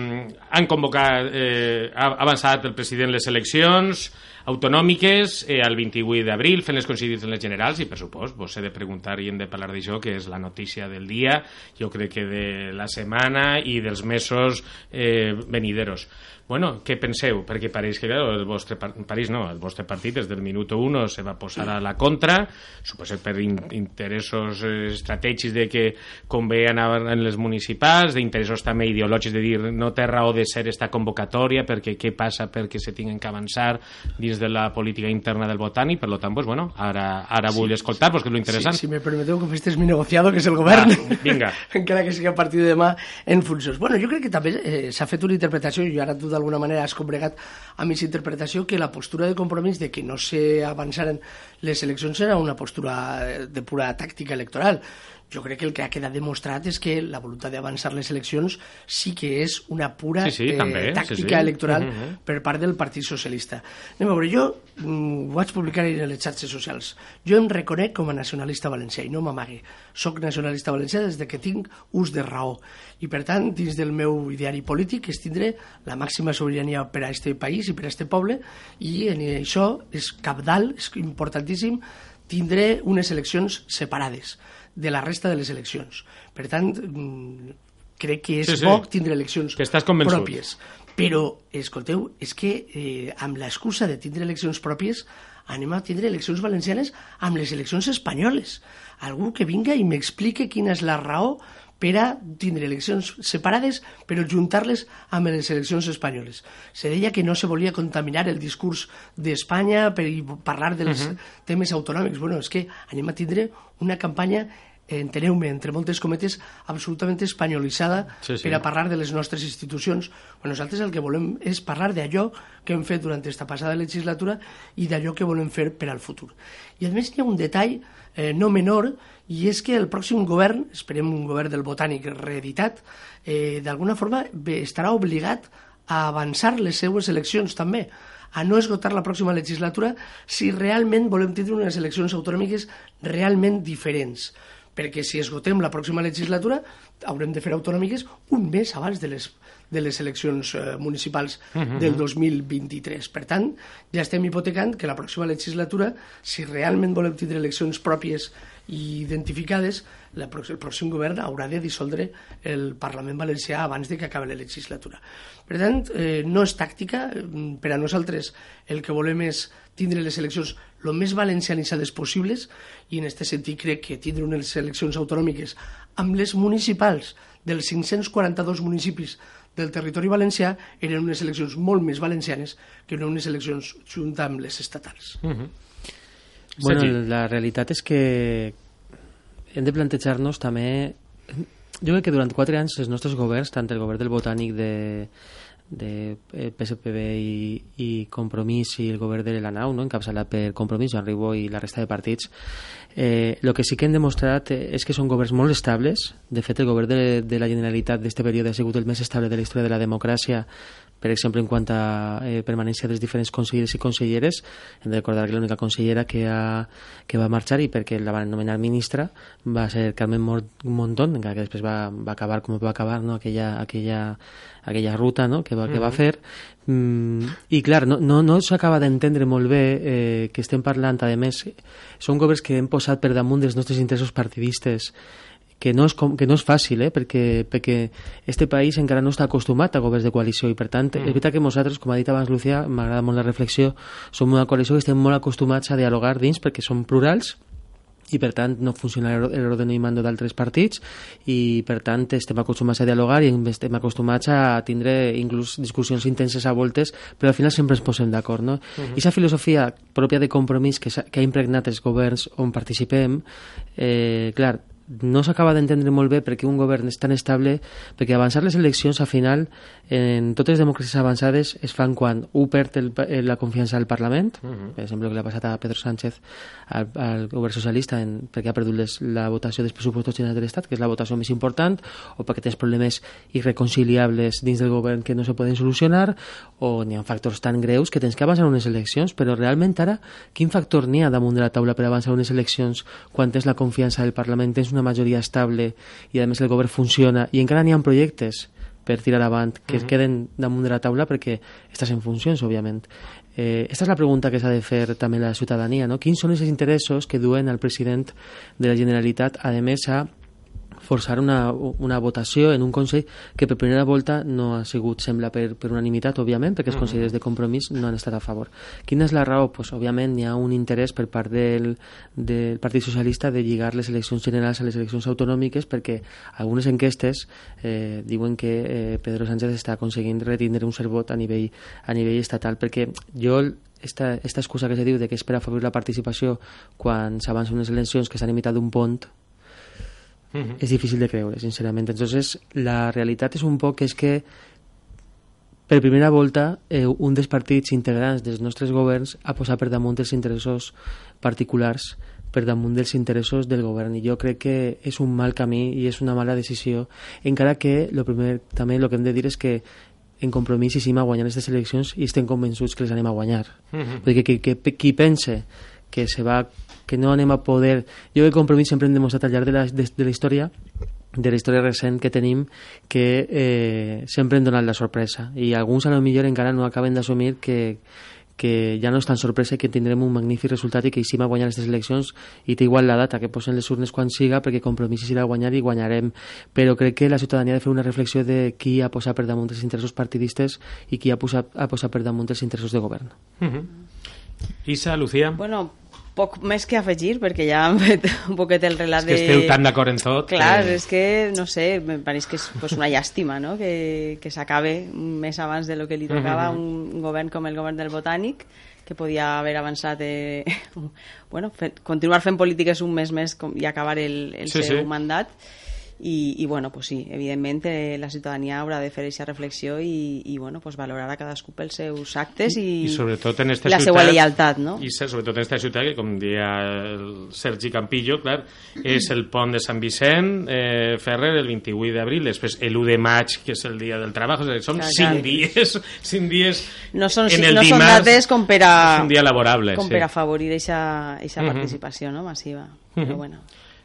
han convocat, eh, ha avançat el president les eleccions, autonòmiques eh, el 28 d'abril fent les les generals i per supost vos he de preguntar i hem de parlar d'això que és la notícia del dia jo crec que de la setmana i dels mesos eh, venideros Bueno, què penseu? Perquè pareix que el vostre, París no, el vostre partit des del minut 1 se va posar a la contra, suposa per in, interessos eh, estratègics de que convé anar en les municipals, d'interessos també ideològics de dir no té raó de ser esta convocatòria perquè què passa perquè se tinguin que avançar dins de la política interna del botànic, per tant, pues, bueno, ara, ara vull sí, escoltar, perquè és lo interessant. Sí, si me permeteu que festes mi negociado, que és el govern, Va, vinga. encara que sigui a partir de demà en funcions. Bueno, jo crec que també eh, s'ha fet una interpretació, i ara tu d'alguna manera has combregat amb aquesta interpretació que la postura de compromís de que no s'avançaren les eleccions era una postura eh, de pura tàctica electoral. Jo crec que el que ha quedat demostrat és que la voluntat d'avançar les eleccions sí que és una pura sí, sí, eh, també, tàctica sí, sí. electoral uh -huh. per part del Partit Socialista. Anem a veure, jo mm, ho vaig publicar en les xarxes socials. Jo em reconec com a nacionalista valencià i no m'amague. Soc nacionalista valencià des de que tinc ús de raó i per tant dins del meu ideari polític és tindre la màxima sobirania per a aquest país i per a aquest poble i en això és capdalt, és importantíssim tindre unes eleccions separades de la resta de les eleccions. Per tant, mm, crec que és Sí, sí. bo tindre eleccions Que estàs convençut. pròpies. Però, escolteu, és que eh, amb l'excusa de tindre eleccions pròpies anem a tindre eleccions valencianes amb les eleccions espanyoles. Algú que vinga i m'explique quina és la raó per a tindre eleccions separades però juntar-les amb les eleccions espanyoles. Se deia que no se volia contaminar el discurs d'Espanya per parlar dels uh Mhm. -huh. temes autonòmics. Bueno, és que anem a tindre una campanya enteneu-me, entre moltes cometes, absolutament espanyolitzada Sí, sí. per a parlar de les nostres institucions. Bueno, nosaltres el que volem és parlar d'allò que hem fet durant aquesta passada legislatura i d'allò que volem fer per al futur. I a més hi ha un detall eh, no menor i és que el pròxim govern, esperem un govern del Botànic reeditat, eh, d'alguna forma estarà obligat a avançar les seues eleccions també a no esgotar la pròxima legislatura si realment volem tindre unes eleccions autonòmiques realment diferents perquè si esgotem la pròxima legislatura haurem de fer autonòmiques un mes abans de les, de les eleccions eh, municipals Mhm. del 2023. Per tant, ja estem hipotecant que la pròxima legislatura, si realment volem tindre eleccions pròpies i identificades, la, el pròxim govern haurà de dissoldre el Parlament valencià abans de que acabi la legislatura. Per tant, eh, no és tàctica, eh, per a nosaltres el que volem és tindre les eleccions el més valencianitzades possibles i en aquest sentit crec que tindre unes eleccions autonòmiques amb les municipals dels 542 municipis del territori valencià eren unes eleccions molt més valencianes que no unes eleccions junt amb les estatals. Bueno, Sergi. la realitat és que hem de plantejar-nos també... Jo crec que durant quatre anys els nostres governs, tant el govern del Botànic de, de eh, PSPB i, i Compromís i el govern de la nau, no? encapçalat per Compromís, Joan Ribó i la resta de partits, eh, el que sí que han demostrat eh, és que són governs molt estables. De fet, el govern de, de la Generalitat d'este període ha sigut el més estable de la història de la democràcia per exemple, en quant a eh, permanència dels diferents consellers i conselleres, hem de recordar que l'única consellera que, ha, que va marxar i perquè la van nomenar ministra va ser Carmen Montón, encara que després va, va acabar com va acabar no? aquella, aquella, aquella ruta no? que, va, que va fer. Mm, I clar, no, no, no s'acaba d'entendre molt bé eh, que estem parlant, a més, són governs que hem posat per damunt dels nostres interessos partidistes que no és, com, que no és fàcil, eh? perquè, perquè este país encara no està acostumat a governs de coalició i per tant mm. és veritat que nosaltres, com ha dit abans Lucía, m'agrada molt la reflexió, som una coalició que estem molt acostumats a dialogar dins perquè som plurals i per tant no funciona l'ordre i mando d'altres partits i per tant estem acostumats a dialogar i estem acostumats a tindre inclús discussions intenses a voltes però al final sempre ens posem d'acord no? Uh -huh. I aquesta filosofia pròpia de compromís que, que ha impregnat els governs on participem eh, clar, no s'acaba d'entendre molt bé perquè un govern és tan estable, perquè avançar les eleccions al final en totes les democràcies avançades es fan quan un perd el, la confiança del Parlament, uh -huh. per exemple que li ha passat a Pedro Sánchez al, al govern socialista en, perquè ha perdut les, la votació dels pressupostos generals de l'Estat, que és la votació més important, o perquè tens problemes irreconciliables dins del govern que no se poden solucionar, o n'hi ha factors tan greus que tens que avançar unes eleccions, però realment ara quin factor n'hi ha damunt de la taula per avançar unes eleccions quan tens la confiança del Parlament, tens una majoria estable i a més el govern funciona i encara n'hi ha projectes per tirar avant que uh -huh. queden damunt de la taula perquè estàs en funcions, òbviament. Eh, esta és la pregunta que s'ha de fer també la ciutadania, no? Quins són els interessos que duen al president de la Generalitat, a més, a forçar una, una votació en un Consell que per primera volta no ha sigut, sembla, per, per unanimitat, òbviament, perquè els consellers de compromís no han estat a favor. Quina és la raó? Pues, òbviament, hi ha un interès per part del, del Partit Socialista de lligar les eleccions generals a les eleccions autonòmiques perquè algunes enquestes eh, diuen que eh, Pedro Sánchez està aconseguint retindre un cert vot a nivell, a nivell estatal, perquè jo esta, esta excusa que se diu de que és per afavorir la participació quan s'avancen unes eleccions que s'han imitat d'un pont Uh -huh. És difícil de creure, sincerament. Entonces, la realitat és un poc és que per primera volta eh, un dels partits integrants dels nostres governs ha posat per damunt els interessos particulars per damunt dels interessos del govern i jo crec que és un mal camí i és una mala decisió encara que lo primer, també el que hem de dir és que en compromís i sim a guanyar aquestes eleccions i estem convençuts que les anem a guanyar uh -huh. perquè qui, qui, qui pense que se va que no anem a poder... Jo el compromís sempre hem demostrat al llarg de la, de, de la història de la història recent que tenim que eh, sempre hem donat la sorpresa. I alguns a lo millor encara no acaben d'assumir que, que ja no és tan sorpresa que tindrem un magnífic resultat i que Ixim a guanyar aquestes eleccions i té igual la data que posen les urnes quan siga perquè compromís serà guanyar i guanyarem. Però crec que la ciutadania ha de fer una reflexió de qui ha posat per damunt els interessos partidistes i qui ha posat, ha posat per damunt els interessos de govern. Uh -huh. Isa, Lucía. Bueno, poc més que afegir, perquè ja han fet un poquet el relat de... És que esteu tan d'acord en tot. Clar, que... és que, no sé, me pareix que és pues, una llàstima, no?, que, que s'acabe més abans de lo que li tocava uh -huh. un govern com el govern del Botànic, que podia haver avançat eh, bueno, fe, continuar fent polítiques un mes més com, i acabar el, el sí, seu sí. mandat i, i bueno, pues sí, evidentment eh, la ciutadania haurà de fer aquesta reflexió i, i bueno, pues valorar a cadascú pels seus actes i, I sobretot en esta la ciutat, seva lleialtat, no? I sobretot en aquesta ciutat, que com dia el Sergi Campillo, clar, és el pont de Sant Vicent eh, Ferrer el 28 d'abril, després l'1 de maig, que és el dia del treball, o sigui, són clar, cinc clar. dies, cinc dies no són, en el no dimarts, són dates com per a, és un dia laborable, com sí. per a afavorir aquesta uh -huh. participació no, massiva. Uh -huh. Però bueno.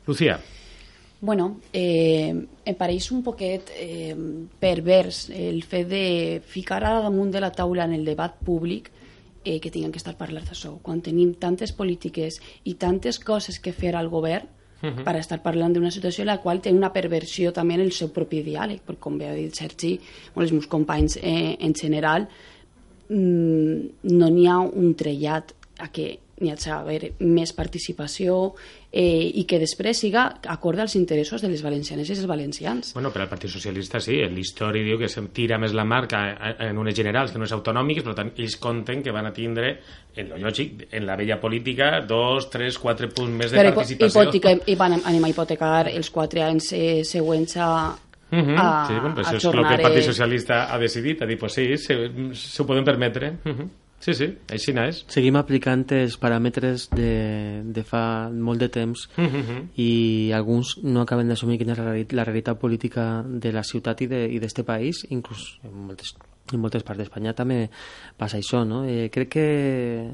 Lucía. Bueno, eh, em pareix un poquet eh, pervers el fet de ficar a damunt de la taula en el debat públic eh, que tinguem que estar parlant d'això, quan tenim tantes polítiques i tantes coses que fer al govern uh -huh. per estar parlant d'una situació en la qual té una perversió també en el seu propi diàleg, perquè com bé ha dit Sergi, o els meus companys eh, en general, mmm, no n'hi ha un trellat a que n'hi ha d'haver més participació eh, i que després siga acord als interessos de les valencianes i els valencians. Bueno, per al Partit Socialista sí, l'història diu que se tira més la marca en unes generals que no és autonòmiques, per tant, ells compten que van a tindre, en lo lògic, en la vella política, dos, tres, quatre punts més de Però participació. Hipòtica, i van, anem a hipotecar els quatre anys eh, següents a, Mhm, a, sí, bueno, pues això és el que el Partit eh, Socialista ha decidit, ha dit, pues sí, se- s'ho poden permetre. Mhm. Sí, sí, així és. Seguim aplicant els paràmetres de, de fa molt de temps Mhm. i alguns no acaben d'assumir quina és la, reali- la realitat política de la ciutat i d'este país, inclús en moltes, en moltes parts d'Espanya també passa això, no? Eh, crec que,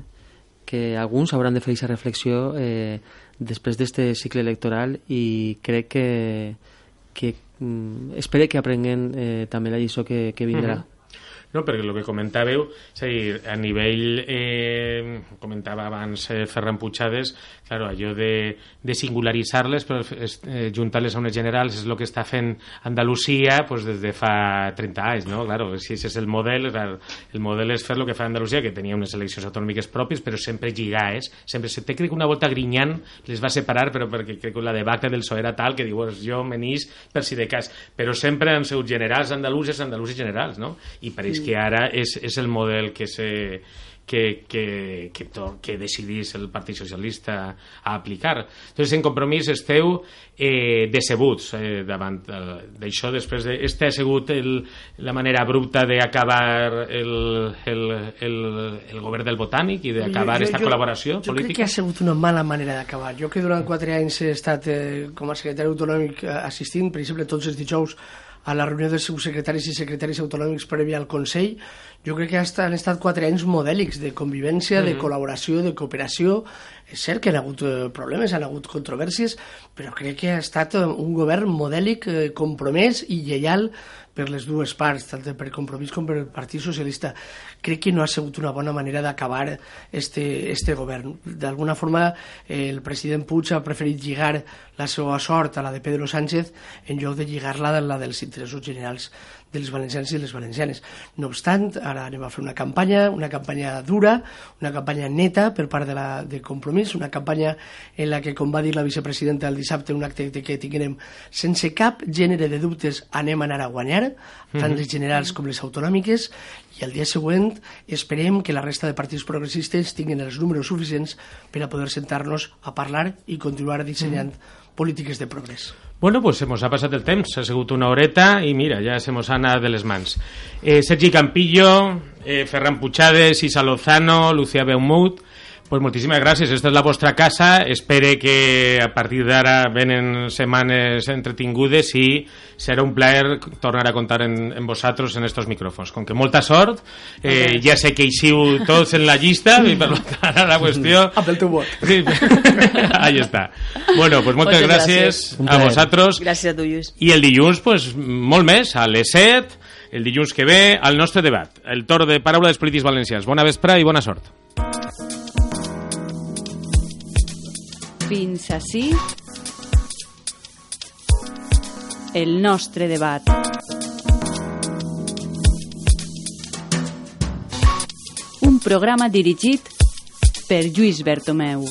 que alguns hauran de fer aquesta reflexió eh, després d'este cicle electoral i crec que, que mm, espere que aprenguen eh, també la lliçó que, que vindrà. Mhm. No, perquè el que comentàveu, és a dir, a nivell, eh, comentava abans eh, Ferran Puigades, claro, allò de, de singularitzar-les, però eh, juntar-les a unes generals és el que està fent Andalusia pues, des de fa 30 anys, no? Claro, si és el model, el model és fer el que fa Andalusia, que tenia unes eleccions autonòmiques pròpies, però sempre lligades, sempre se crec que una volta Grinyant les va separar, però perquè crec que la debacle del PSOE era tal que diu, jo m'enís per si de cas, però sempre han sigut generals andaluses, andalusos generals, no? I pareix que ara és, és el model que se que, que, que, to, que decidís el Partit Socialista a aplicar. Entonces, en compromís esteu eh, decebuts eh, davant d'això. Després de... Este ha sigut el, la manera abrupta d'acabar el, el, el, el govern del Botànic i d'acabar aquesta col·laboració jo política? crec que ha sigut una mala manera d'acabar. Jo que durant quatre anys he estat eh, com a secretari autonòmic eh, assistint, per exemple, tots els dijous a la reunió dels subsecretaris i secretaris autonòmics prèvia al Consell, jo crec que han estat quatre anys modèlics de convivència, de Mhm. col·laboració, de cooperació. És cert que hi ha hagut eh, problemes, hi ha hagut controvèrsies, però crec que ha estat eh, un govern modèlic, eh, compromès i lleial per les dues parts, tant per Compromís com per el Partit Socialista. Crec que no ha sigut una bona manera d'acabar este, este govern. D'alguna forma, eh, el president Puig ha preferit lligar la seva sort a la de Pedro Sánchez en lloc de lligar-la a la dels interessos generals dels valencians i les valencianes. No obstant, ara anem a fer una campanya, una campanya dura, una campanya neta per part de, la, de Compromís, una campanya en la que, com va dir la vicepresidenta el dissabte, un acte que tinguem sense cap gènere de dubtes anem a anar a guanyar, tant Mhm. les generals com les autonòmiques, i el dia següent esperem que la resta de partits progressistes tinguin els números suficients per a poder sentar-nos a parlar i continuar dissenyant polítiques de progrés. Bueno, pues se mos ha passat el temps, ha sigut una horeta i mira, ja se mos ha de les mans. Eh, Sergi Campillo, eh, Ferran Puigades, Isa Lozano, Lucía Beumut, pues moltíssimes gràcies, esta és la vostra casa, espere que a partir d'ara venen setmanes entretingudes i serà un plaer tornar a contar en, en vosaltres en estos micròfons. Com que molta sort, eh, ja sé que eixiu tots en la llista i per tant ara la qüestió... Amb el teu vot. Sí. Ahí està. Bueno, pues moltes, Moltes gràcies, gràcies. a vosaltres. Gràcies a tu, Lluís. I el dilluns, pues, molt més, a les 7, el dilluns que ve, al nostre debat. El torn de paraula dels polítics valencians. Bona vespre i bona sort. Fins ací el nostre debat. Un programa dirigit per Lluís Bertomeu.